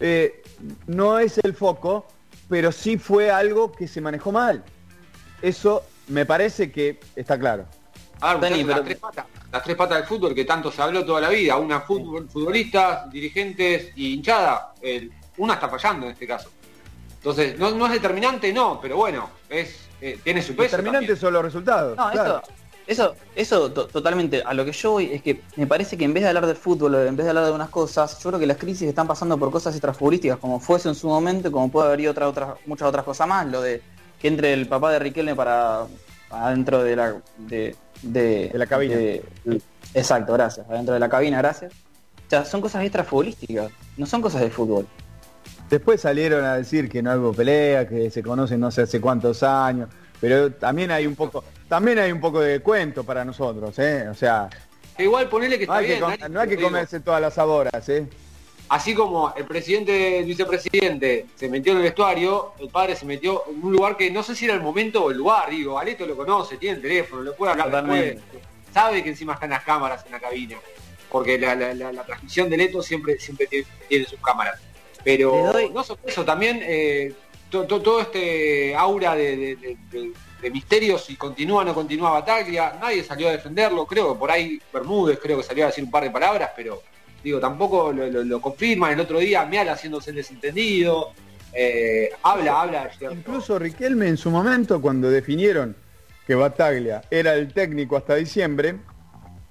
Eh, no es el foco, pero sí fue algo que se manejó mal. Eso me parece que está claro. A ver, Dani, las, tres patas, las tres patas del fútbol que tanto se habló toda la vida, una fútbol, futbolistas, dirigentes y hinchada, el- una está fallando en este caso. Entonces, no, no es determinante, no, pero bueno, es eh, tiene su peso. Determinantes también. son los resultados. No, claro. eso, eso, eso to- totalmente. A lo que yo voy es que me parece que en vez de hablar del fútbol, en vez de hablar de unas cosas, yo creo que las crisis están pasando por cosas extrafutbolísticas, como fuese en su momento, como puede haber otra, muchas otras cosas más, lo de que entre el papá de Riquelme para adentro de la de, de, De la cabina. de- exacto, gracias. Adentro de la cabina, gracias. O sea, son cosas extrafutbolísticas, no son cosas de fútbol. Después salieron a decir que no hubo pelea, que se conocen no sé hace cuántos años, pero también hay un poco, también hay un poco de cuento para nosotros, ¿eh? O sea, Que igual ponele que no está hay que, bien. com- Dani, no hay que digo, comerse todas las saboras, ¿eh? Así como el presidente, el vicepresidente se metió en el vestuario, el padre se metió en un lugar que no sé si era el momento o el lugar, digo, Aleto lo conoce, tiene el teléfono, le puede hablar después, sabe que encima están las cámaras en la cabina, porque la, la- la- la transmisión de Leto siempre, siempre tiene, tiene sus cámaras. Pero doy- no solo eso, también eh, to- to- todo este aura de, de- de- si continúa o no continúa Bataglia, nadie salió a defenderlo, creo que por ahí Bermúdez creo que salió a decir un par de palabras, pero digo, tampoco lo, lo- confirman el otro día, Meal haciéndose el desentendido, eh, habla, habla. Incluso Riquelme en su momento, cuando definieron que Bataglia era el técnico hasta diciembre,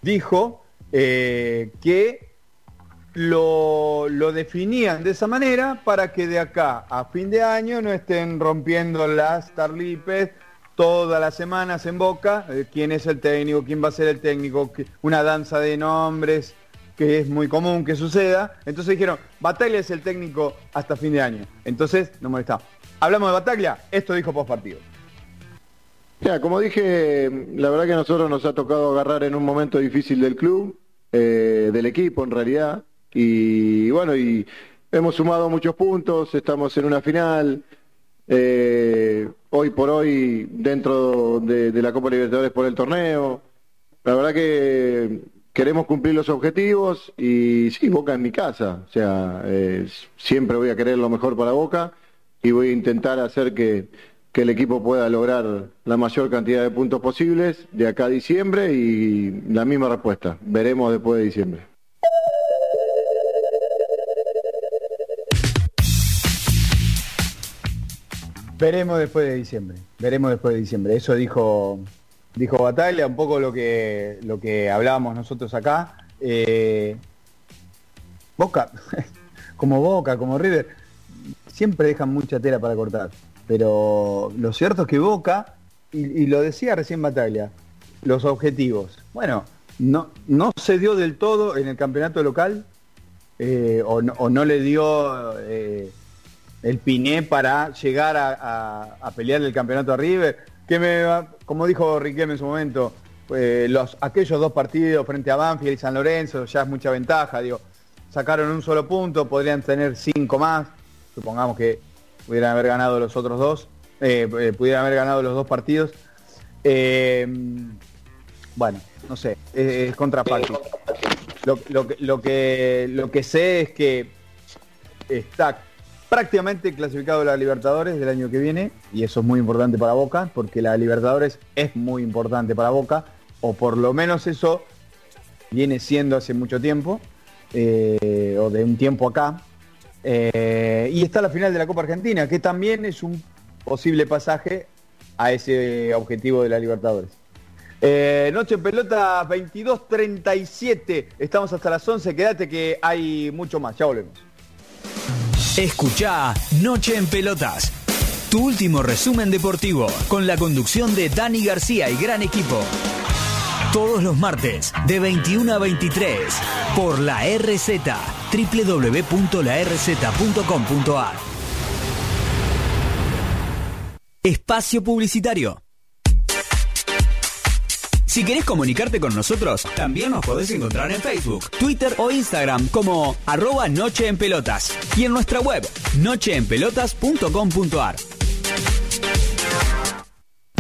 dijo eh, que lo, lo definían de esa manera para que de acá a fin de año no estén rompiendo las tarlipes todas las semanas en boca, eh, quién es el técnico, quién va a ser el técnico, una danza de nombres que es muy común que suceda. Entonces dijeron, Bataglia es el técnico hasta fin de año. Entonces, no molestamos. Hablamos de Bataglia, esto dijo post partido. Ya, como dije, la verdad que a nosotros nos ha tocado agarrar en un momento difícil del club, eh, del equipo en realidad, y bueno, y hemos sumado muchos puntos, estamos en una final, eh, hoy por hoy dentro de, la Copa Libertadores por el torneo. La verdad que queremos cumplir los objetivos y sí, Boca en mi casa, o sea, eh, siempre voy a querer lo mejor para Boca y voy a intentar hacer que, que el equipo pueda lograr la mayor cantidad de puntos posibles de acá a diciembre y la misma respuesta, veremos después de diciembre. Veremos después de diciembre. Veremos después de diciembre. Eso dijo dijo Batalla, un poco lo que lo que hablábamos nosotros acá. Eh, Boca, como Boca, como River, siempre dejan mucha tela para cortar. Pero lo cierto es que Boca, y, lo decía recién Batalla, los objetivos. Bueno, no, no se dio del todo en el campeonato local, eh, o, no, o no le dio eh, el piné para llegar a, a- pelear el campeonato a River. Que me, como dijo Riquelme en su momento, eh, los, aquellos dos partidos frente a Banfield y San Lorenzo ya es mucha ventaja. Digo, sacaron un solo punto, podrían tener cinco más. Supongamos que pudieran haber ganado los otros dos, eh, eh, pudieran haber ganado los dos partidos. Bueno, no sé, es, es contrafáctico. Lo, lo lo, que, lo que sé es que está prácticamente clasificado a la Libertadores del año que viene y eso es muy importante para Boca porque la Libertadores es muy importante para Boca o por lo menos eso viene siendo hace mucho tiempo eh, o de un tiempo acá Eh, y está la final de la Copa Argentina que también es un posible pasaje a ese objetivo de la Libertadores. Eh, noche en pelota 22.37. Estamos hasta las 11. Quédate que hay mucho más. Ya volvemos. Escucha Noche en Pelotas. Tu último resumen deportivo con la conducción de Dani García y gran equipo. Todos los martes de 21 a 23 por la RZ www.larz.com.ar. Espacio publicitario. Si querés comunicarte con nosotros, también nos podés encontrar en Facebook, Twitter o Instagram como arroba Noche en Pelotas y en nuestra web nocheenpelotas.com.ar.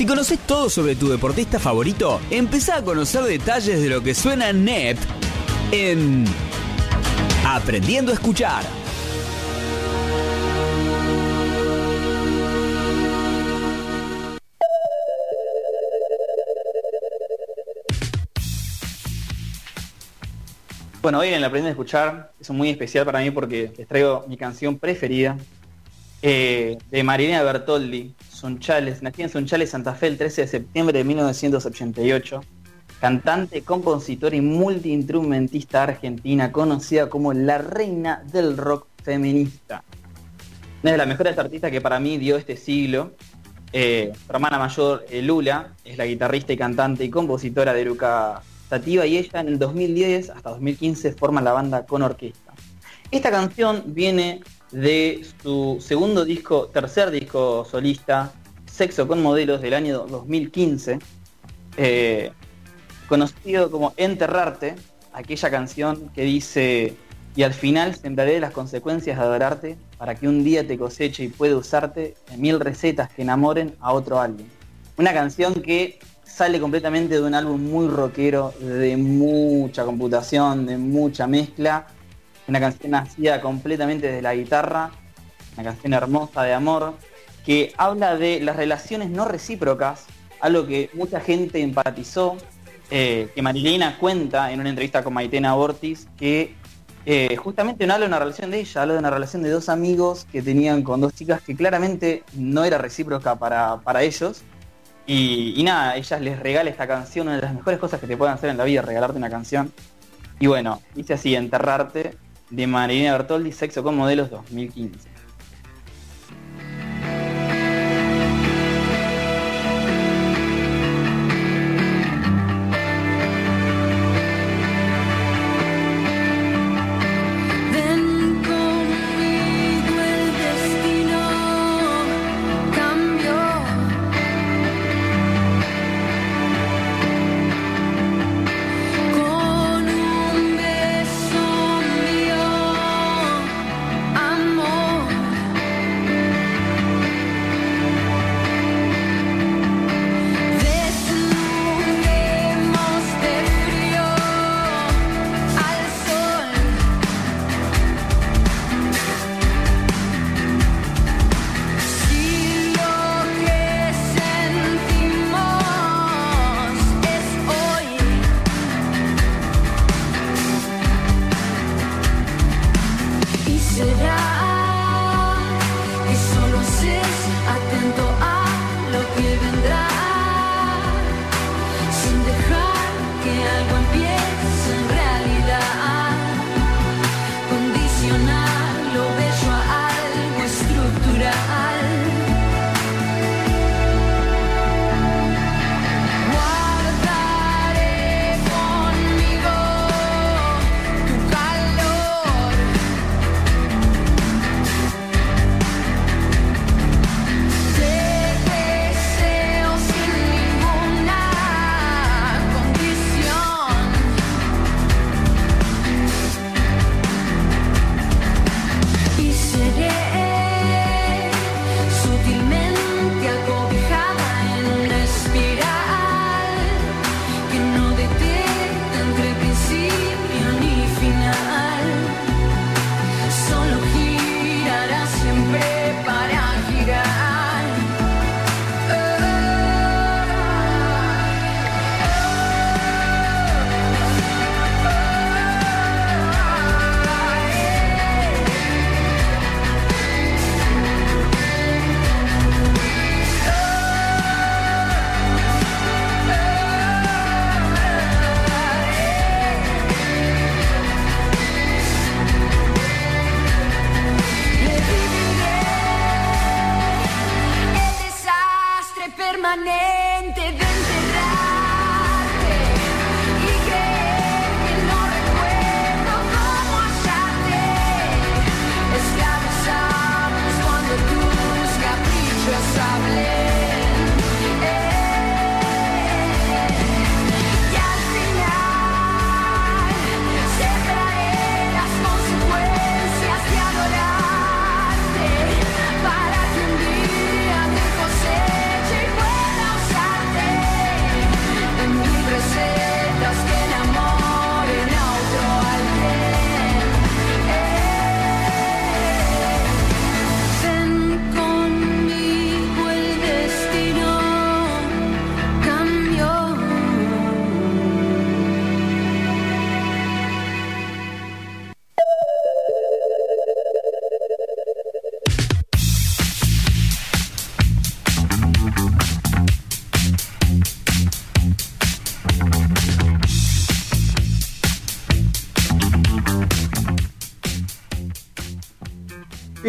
Si conoces todo sobre tu deportista favorito, empezá a conocer detalles de lo que suena NEP en Aprendiendo a Escuchar. Bueno, hoy en Aprende a Escuchar es muy especial para mí porque les traigo mi canción preferida eh, de Marilena Bertoldi, Sunchales, nacida en Sunchales, Santa Fe, el 13 de septiembre de 1988. Cantante, compositora y multiinstrumentista argentina, conocida como la reina del rock feminista. Una de las mejores artistas que para mí dio este siglo. Eh, su hermana mayor, eh, Lula, es la guitarrista y cantante y compositora de Eruca Sativa y ella en el 2010 hasta 2015 forman la banda con orquesta. Esta canción viene de su segundo disco, tercer disco solista, Sexo con Modelos del año 2015, eh, conocido como Enterrarte, aquella canción que dice, y al final sembraré las consecuencias de adorarte para que un día te coseche y pueda usarte en mil recetas que enamoren a otro alguien. Una canción que sale completamente de un álbum muy rockero, de mucha computación, de mucha mezcla. Una canción nacida completamente desde la guitarra, una canción hermosa de amor, que habla de las relaciones no recíprocas, algo que mucha gente empatizó, eh, que Marilena cuenta en una entrevista con Maitena Ortiz, que eh, justamente no habla de una relación de ella, habla de una relación de dos amigos que tenían con dos chicas que claramente no era recíproca para, para ellos. Y, nada, ellas les regala esta canción, una de las mejores cosas que te pueden hacer en la vida, regalarte una canción. Y bueno, dice así, Enterrarte, de Marilena Bertoldi, Sexo con Modelos 2015.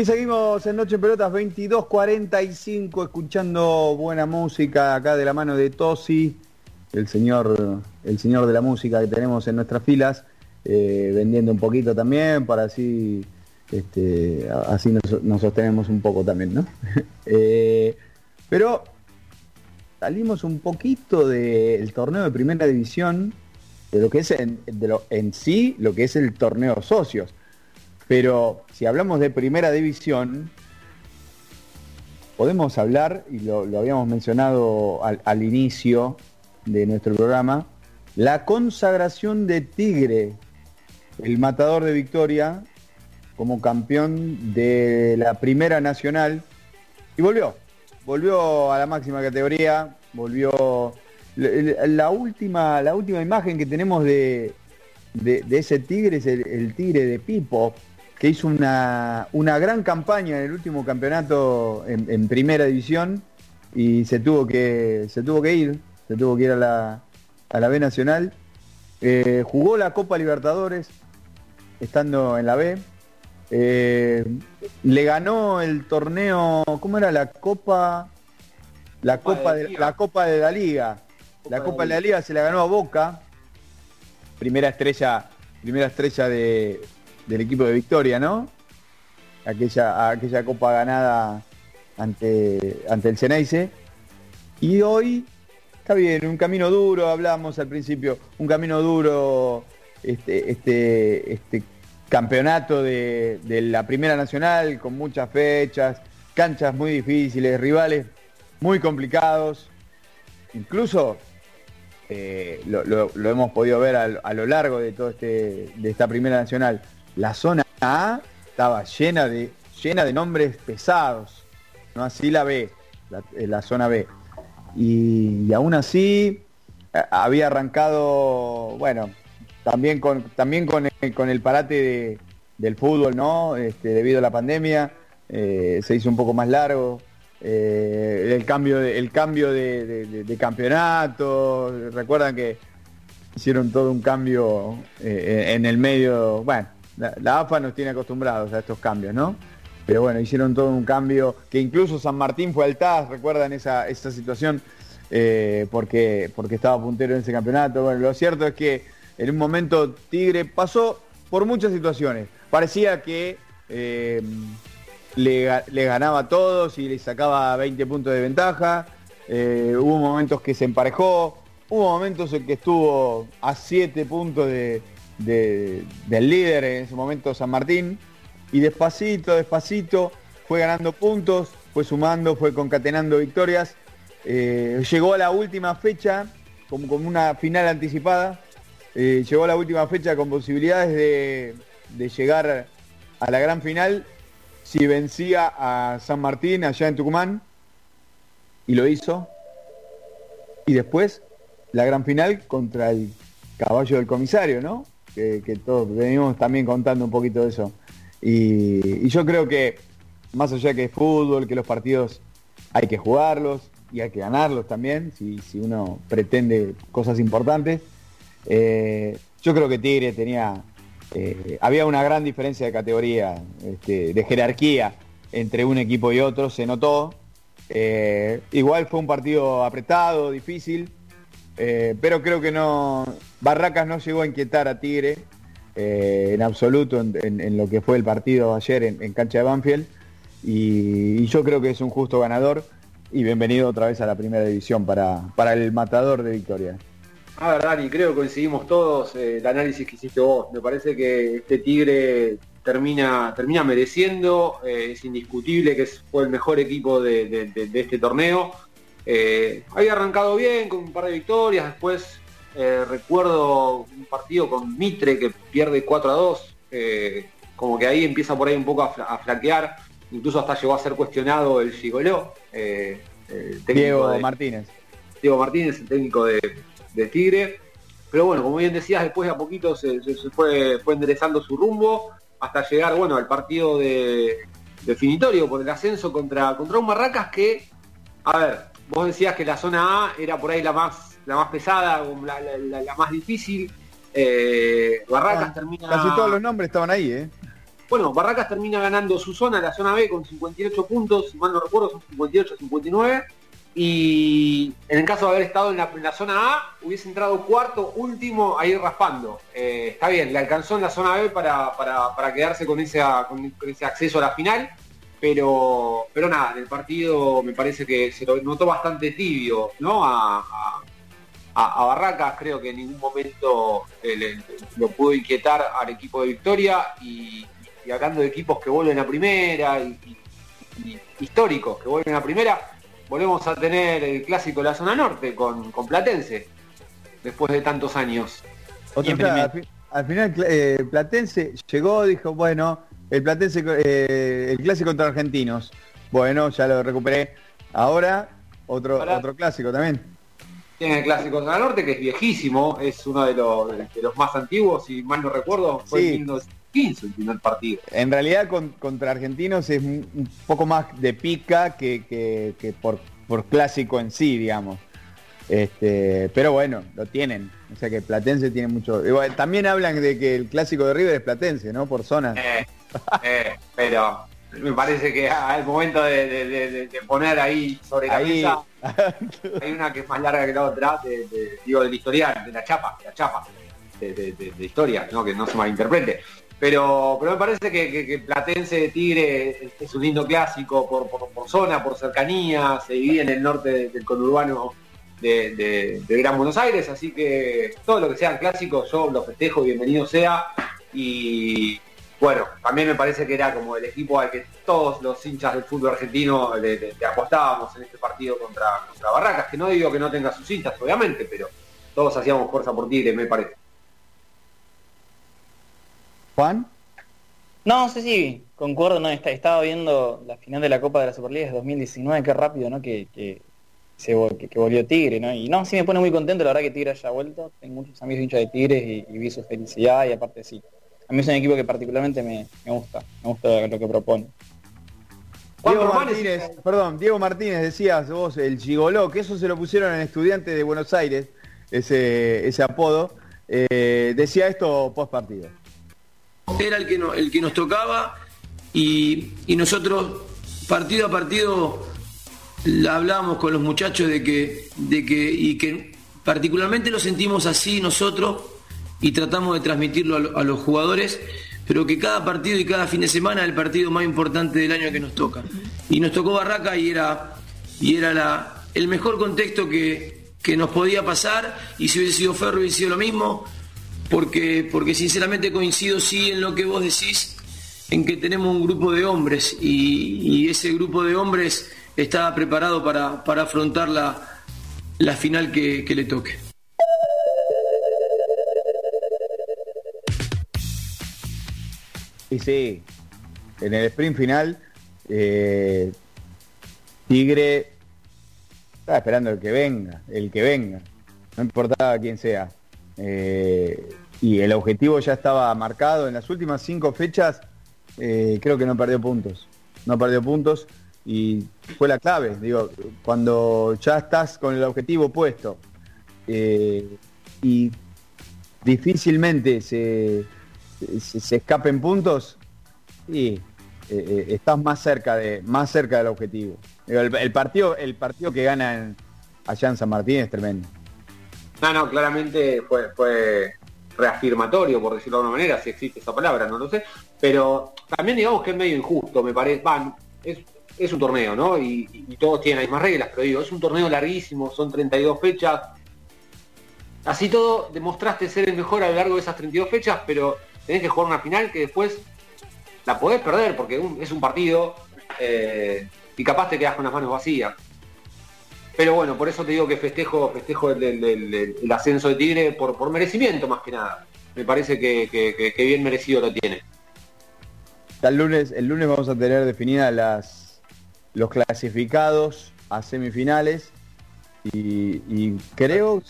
Y seguimos en Noche en Pelotas 22.45 escuchando buena música acá de la mano de Tosi. el señor, el señor de la música que tenemos en nuestras filas, eh, vendiendo un poquito también para así, este, así nos, nos sostenemos un poco también, ¿no? Eh, pero salimos un poquito del torneo de primera división, de lo que es en, de lo, en sí lo que es el torneo socios. Pero si hablamos de primera división, podemos hablar, y lo, habíamos mencionado al, inicio de nuestro programa, la consagración de Tigre, el matador de Victoria, como campeón de la Primera Nacional, y volvió, volvió a la máxima categoría, volvió la, última, la última imagen que tenemos de, de, de ese tigre es el, el tigre de Pipo, que hizo una, una gran campaña en el último campeonato en, en primera división y se tuvo que, se tuvo que ir, se tuvo que ir a la, a la B Nacional. Eh, jugó la Copa Libertadores estando en la B. Eh, le ganó el torneo, ¿cómo era? La Copa, la Copa de, la Copa de la Liga. La Copa de la Liga se la ganó a Boca. Primera estrella, primera estrella de, del equipo de Victoria, ¿no? Aquella, aquella copa ganada ante, ante el Ceneice. Y hoy está bien, un camino duro, hablamos al principio, un camino duro, este, este, este campeonato de, de la Primera Nacional con muchas fechas, canchas muy difíciles, rivales muy complicados. Incluso eh, lo, hemos podido ver a, a lo largo de todo este de esta primera nacional. La zona A estaba llena de llena de nombres pesados, no así la B, la, eh, zona B. Y, aún así eh, había arrancado, bueno, también con también con el, con el parate de- del fútbol, ¿no? Este, debido a la pandemia eh, se hizo un poco más largo. El cambio de, el cambio de, campeonato recuerdan que hicieron todo un cambio en el medio bueno la, AFA nos tiene acostumbrados a estos cambios no pero bueno hicieron todo un cambio que incluso San Martín fue al TAS recuerdan esa, situación eh, porque porque estaba puntero en ese campeonato. Bueno lo cierto es que en un momento Tigre pasó por muchas situaciones. Parecía que eh, le ganaba a todos y le sacaba 20 puntos de ventaja. Eh, hubo momentos que se emparejó, hubo momentos en que estuvo a 7 puntos de- de- del líder, en ese momento San Martín, y despacito, despacito, fue ganando puntos, fue sumando, fue concatenando victorias. Eh, llegó a la última fecha como, como una final anticipada, eh, llegó a la última fecha con posibilidades de, de llegar a la gran final si vencía a San Martín allá en Tucumán y lo hizo. Y después la gran final contra el caballo del comisario, ¿no? Que, todos venimos también contando un poquito de eso. Y, yo creo que más allá que es fútbol, que los partidos hay que jugarlos y hay que ganarlos también, si, uno pretende cosas importantes. Eh, yo creo que Tigre tenía eh, había una gran diferencia de categoría, este, de jerarquía entre un equipo y otro, se notó. Eh, igual fue un partido apretado, difícil, pero creo que no. Barracas no llegó a inquietar a Tigre eh, en absoluto en, lo que fue el partido ayer en, cancha de Banfield. Y, yo creo que es un justo ganador. Y bienvenido otra vez a la primera división para, para el matador de Victoria. A ver, Dani, creo que coincidimos todos eh, el análisis que hiciste vos. Me parece que este Tigre termina, termina mereciendo, eh, es indiscutible que fue el mejor equipo de este torneo. Eh, había arrancado bien con un par de victorias, después eh, recuerdo un partido con Mitre que pierde 4 a 2, eh, como que ahí empieza por ahí un poco a, fla- a flaquear, incluso hasta llegó a ser cuestionado el Gigoló, eh, el Diego de- Martínez. Diego Martínez, el técnico de, de Tigre. Pero bueno, como bien decías, después de a poquito se, se- se fue, fue enderezando su rumbo hasta llegar bueno al partido de definitorio por el ascenso contra, contra un Barracas que, a ver, vos decías que la zona A era por ahí la más, la más pesada, la, la- la- la más difícil. Eh, Barracas Ah, termina. Casi todos los nombres estaban ahí, ¿eh? Bueno, Barracas termina ganando su zona, la zona B, con 58 puntos, si mal no recuerdo, son 58-59. y en el caso de haber estado en la, en la zona A, hubiese entrado cuarto, último, ahí raspando. Eh, está bien, le alcanzó en la zona B para, para- para quedarse con ese, con, con ese acceso a la final, pero, pero nada, en el partido me parece que se lo notó bastante tibio, ¿no? A, a- a- a Barracas creo que en ningún momento eh, le- lo pudo inquietar al equipo de Victoria y, y hablando de equipos que vuelven a primera y, y- y históricos que vuelven a primera, volvemos a tener el clásico de la zona norte con, con Platense, después de tantos años. Al, fi- al final eh, Platense llegó, dijo, bueno, el Platense, eh, el clásico contra argentinos. Bueno, ya lo recuperé. Ahora, otro, Ahora- otro clásico también. Tiene el clásico zona norte que es viejísimo, es uno de los, de los más antiguos, si mal no recuerdo, fue Sí. en 1915 el primer partido. En realidad con- contra argentinos es un un poco más de pica que, que- que por, por clásico en sí, digamos. Este, pero bueno, lo tienen. O sea que Platense tiene mucho. igual, también hablan de que el clásico de River es Platense, ¿no? Por zona. Eh, eh, pero me parece que al momento de, de- de- de- de poner ahí sobre la Ahí. mesa hay una que es más larga que la otra, digo del historial, de la chapa, de la chapa, de, historia, ¿no? que no se malinterprete. Pero, pero me parece que, que- que Platense de Tigre es, un lindo clásico por, por- por zona, por cercanía, se divide en el norte de- del conurbano de, Gran Buenos Aires, así que todo lo que sean clásicos yo lo festejo, bienvenido sea. Y bueno, también me parece que era como el equipo al que todos los hinchas del fútbol argentino le, le- le apostábamos en este partido contra, contra Barracas, que no digo que no tenga sus hinchas, obviamente, pero todos hacíamos fuerza por Tigre, me parece. Juan. No, sí, sí, concuerdo, no, está- estaba viendo la final de la Copa de la Superliga de 2019, qué rápido, ¿no? Que, que, se, vol- que, que volvió Tigre, ¿no? Y no, sí me pone muy contento, la verdad que Tigre haya vuelto, tengo muchos amigos hinchas de Tigres y, y vi su felicidad y aparte sí. A mí es un equipo que particularmente me, me gusta, me gusta lo que propone. Diego Martínez, perdón, Diego Martínez, decías vos, el gigoló, que eso se lo pusieron en estudiante de Buenos Aires, ese, ese apodo. Eh, decía esto post partido. era el que, no- el que nos tocaba y, y nosotros partido a partido hablábamos con los muchachos de que, de que, y que particularmente lo sentimos así nosotros y tratamos de transmitirlo a, lo- a los jugadores, pero que cada partido y cada fin de semana es el partido más importante del año que nos toca. Y nos tocó Barraca y era, y era la, el mejor contexto que, que nos podía pasar y si hubiese sido Ferro hubiese sido lo mismo porque, porque sinceramente coincido sí en lo que vos decís, en que tenemos un grupo de hombres y, ese grupo de hombres está preparado para, para afrontar la, la final que le toque. Y sí, en el sprint final, eh, Tigre estaba esperando el que venga, el que venga, no importaba quién sea. Eh, y el objetivo ya estaba marcado. En las últimas cinco fechas, eh, creo que no perdió puntos, no perdió puntos y fue la clave, digo, cuando ya estás con el objetivo puesto y difícilmente se, se, se escapen puntos y eh, eh, estás más cerca de más cerca del objetivo. El partido el partido que gana en- allá en San Martín es tremendo. No, no, claramente fue, fue reafirmatorio, por decirlo de alguna manera, si existe esa palabra, no lo sé. Pero también digamos que es medio injusto, me parece. Van, es, es un torneo, ¿no? Y, y todos tienen las mismas reglas, pero digo, es un torneo larguísimo, son 32 fechas. Así todo, demostraste ser el mejor a lo largo de esas 32 fechas, pero tenés que jugar una final que después la podés perder, porque es un partido eh, y capaz te quedas con las manos vacías. Pero bueno, por eso te digo que festejo, festejo el, ascenso de Tigre por, merecimiento más que nada. Me parece que, bien merecido lo tiene. El lunes, el lunes vamos a tener definidas los clasificados a semifinales y, creo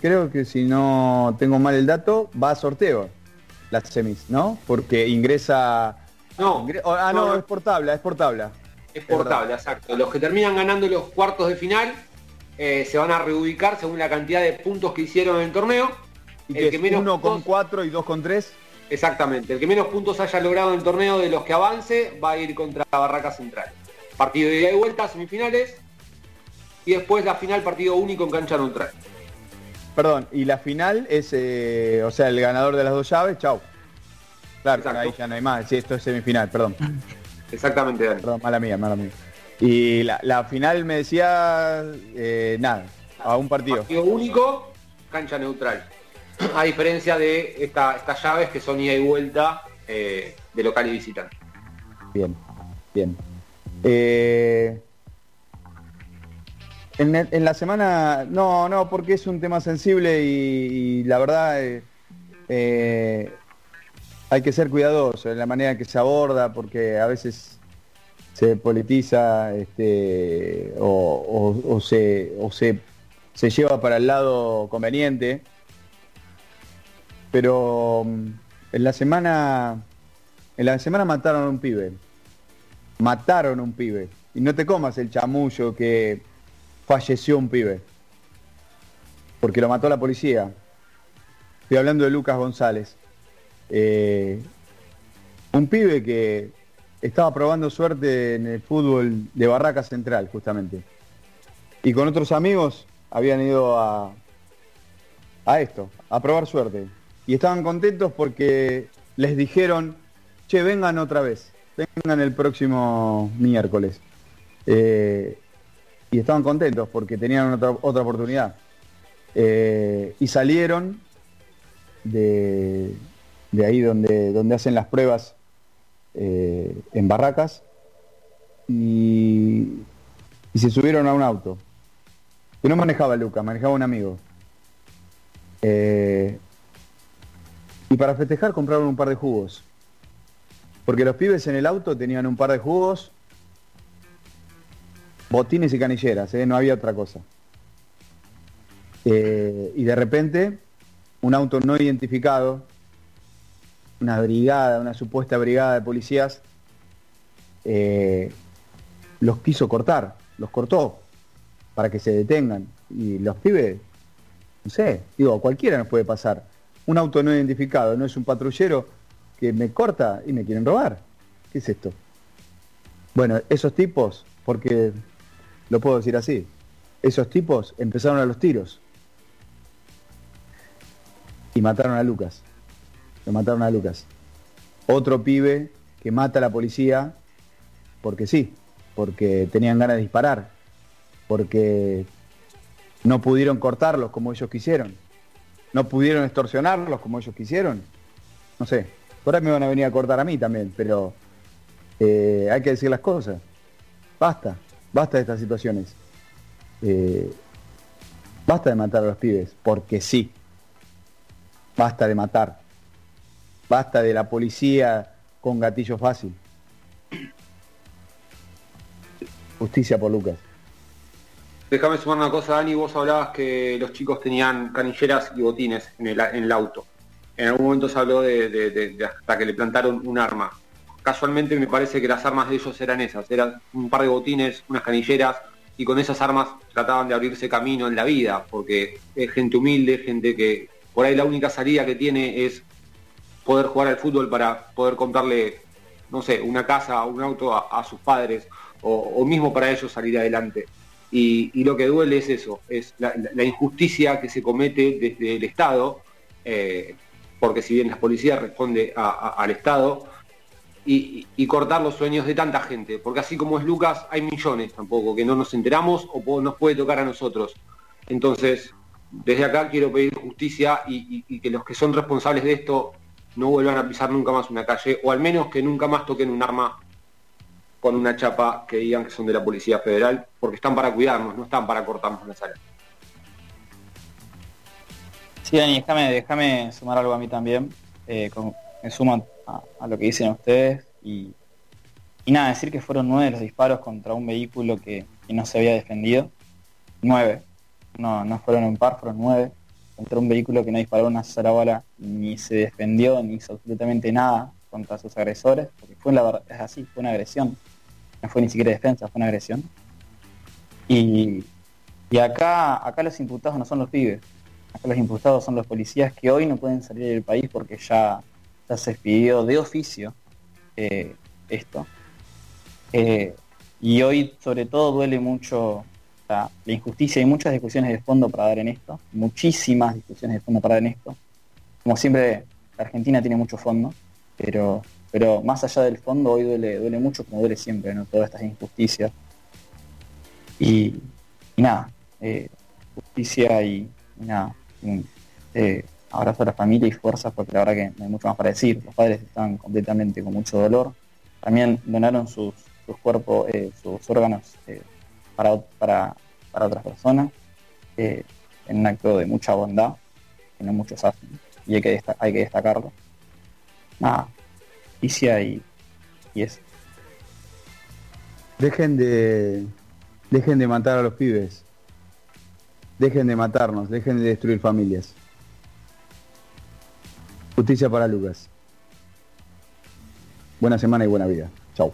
creo que si no tengo mal el dato va a sorteo las semis, ¿no? Porque ingresa No, ingre- oh, ah no, no. es por tabla, es por tabla. Es por tabla, exacto. Los que terminan ganando los cuartos de final eh, se van a reubicar según la cantidad de puntos que hicieron en el torneo. Y El que menos uno con puntos- cuatro y dos con tres. Exactamente. El que menos puntos haya logrado en el torneo de los que avance va a ir contra Barraca Central. Partido de ida y vuelta, semifinales. y después la final partido único en cancha neutral. Perdón, y la final es, eh, o sea, el ganador de las dos llaves, chau. Claro, ahí ya no hay más. Sí, esto es semifinal, perdón. Exactamente, Dani. Perdón, mala mía, mala mía. Y la, la final me decía, eh, nada, a un partido. Partido único, cancha neutral. A diferencia de esta- estas llaves que son ida y vuelta eh, de local y visitante. Bien, bien. Eh, en, la semana, no, no, porque es un tema sensible y, la verdad eh, eh, hay que ser cuidadoso en la manera que se aborda, porque a veces se politiza este, o se, o se, se lleva para el lado conveniente. Pero mm, en la semana, en la semana mataron a un pibe. Mataron a un pibe. Y no te comas el chamullo que falleció un pibe. Porque lo mató la policía. Estoy hablando de Lucas González. Eh, un pibe que estaba probando suerte en el fútbol de Barraca Central, justamente. Y con otros amigos habían ido a, a esto, a probar suerte. Y estaban contentos porque les dijeron, che, vengan otra vez, vengan el próximo miércoles. Eh, y estaban contentos porque tenían otra, otra oportunidad. Eh, y salieron de, de ahí donde, donde hacen las pruebas eh, en barracas y, se subieron a un auto. Que no manejaba Lucas, manejaba un amigo. Eh, y para festejar compraron un par de jugos. Porque los pibes en el auto tenían un par de jugos, botines y canilleras, ¿eh? no había otra cosa. Eh, y de repente, un auto no identificado, una brigada, una supuesta brigada de policías, eh, los quiso cortar, los cortó para que se detengan. Y los pibes, no sé, digo, a cualquiera nos puede pasar. Un auto no identificado, no es un patrullero que me corta y me quieren robar. ¿Qué es esto? Bueno, esos tipos, porque lo puedo decir así, esos tipos empezaron a los tiros y mataron a Lucas. Lo mataron a Lucas. Otro pibe que mata a la policía porque sí, porque tenían ganas de disparar, porque no pudieron cortarlos como ellos quisieron, no pudieron extorsionarlos como ellos quisieron. No sé, ahí me van a venir a cortar a mí también, pero eh, hay que decir las cosas. Basta, basta de estas situaciones. Eh, basta de matar a los pibes, porque sí. Basta de matar. Basta de la policía con gatillo fácil. Justicia por Lucas. Déjame sumar una cosa, Dani, vos hablabas que los chicos tenían canilleras y botines en el, auto. En algún momento se habló de hasta que le plantaron un arma. Casualmente me parece que las armas de ellos eran esas, eran un par de botines, unas canilleras, y con esas armas trataban de abrirse camino en la vida, porque es gente humilde, gente que por ahí la única salida que tiene es poder jugar al fútbol para poder comprarle, no sé, una casa un auto a, sus padres, o, mismo para ellos salir adelante. Y, lo que duele es eso, es la, injusticia que se comete desde el Estado, eh, porque si bien la policía responde al Estado, y, cortar los sueños de tanta gente, porque así como es Lucas, hay millones tampoco, que no nos enteramos o nos puede tocar a nosotros. Entonces, desde acá quiero pedir justicia y, que los que son responsables de esto no vuelvan a pisar nunca más una calle, o al menos que nunca más toquen un arma con una chapa que digan que son de la Policía Federal, porque están para cuidarnos, no están para cortarnos la sala. Sí, Dani, déjame, déjame sumar algo a mí también. Eh, con- me sumo a, lo que dicen ustedes y, y nada, decir que fueron nueve los disparos contra un vehículo que, no se había defendido. Nueve. No, no fueron un par, fueron nueve. Contra un vehículo que no disparó una sola ni se defendió, ni hizo absolutamente nada contra sus agresores, porque fue la verdad, es así, fue una agresión. No fue ni siquiera defensa, fue una agresión. Y, y acá, acá los imputados no son los pibes, acá los imputados son los policías que hoy no pueden salir del país porque ya, se expidió de oficio eh, esto. Eh, y hoy sobre todo duele mucho la, injusticia. Hay muchas discusiones de fondo para dar en esto, muchísimas discusiones de fondo para dar en esto. Como siempre, Argentina tiene mucho fondo, pero, pero más allá del fondo, hoy duele, duele mucho, como duele siempre, ¿no? Todas estas injusticias. Y, nada, eh, justicia y, nada, abrazo a la familia y fuerzas, porque la verdad que no hay mucho más para decir. Los padres están completamente con mucho dolor. También donaron sus, sus cuerpos, eh, sus órganos eh, para, para, para otras personas, eh, en un acto de mucha bondad, que no muchos hacen, y hay que, destacarlo. Nada, justicia y, y eso. Dejen de. Dejen de matar a los pibes. Dejen de matarnos, dejen de destruir familias. Justicia para Lucas. Buena semana y buena vida. Chau.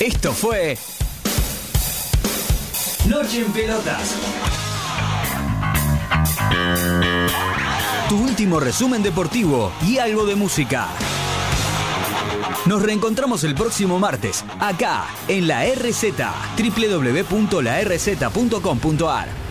Esto fue Noche en Pelotas. Tu último resumen deportivo y algo de música. Nos reencontramos el próximo martes, acá, en la RZ, www.larz.com.ar.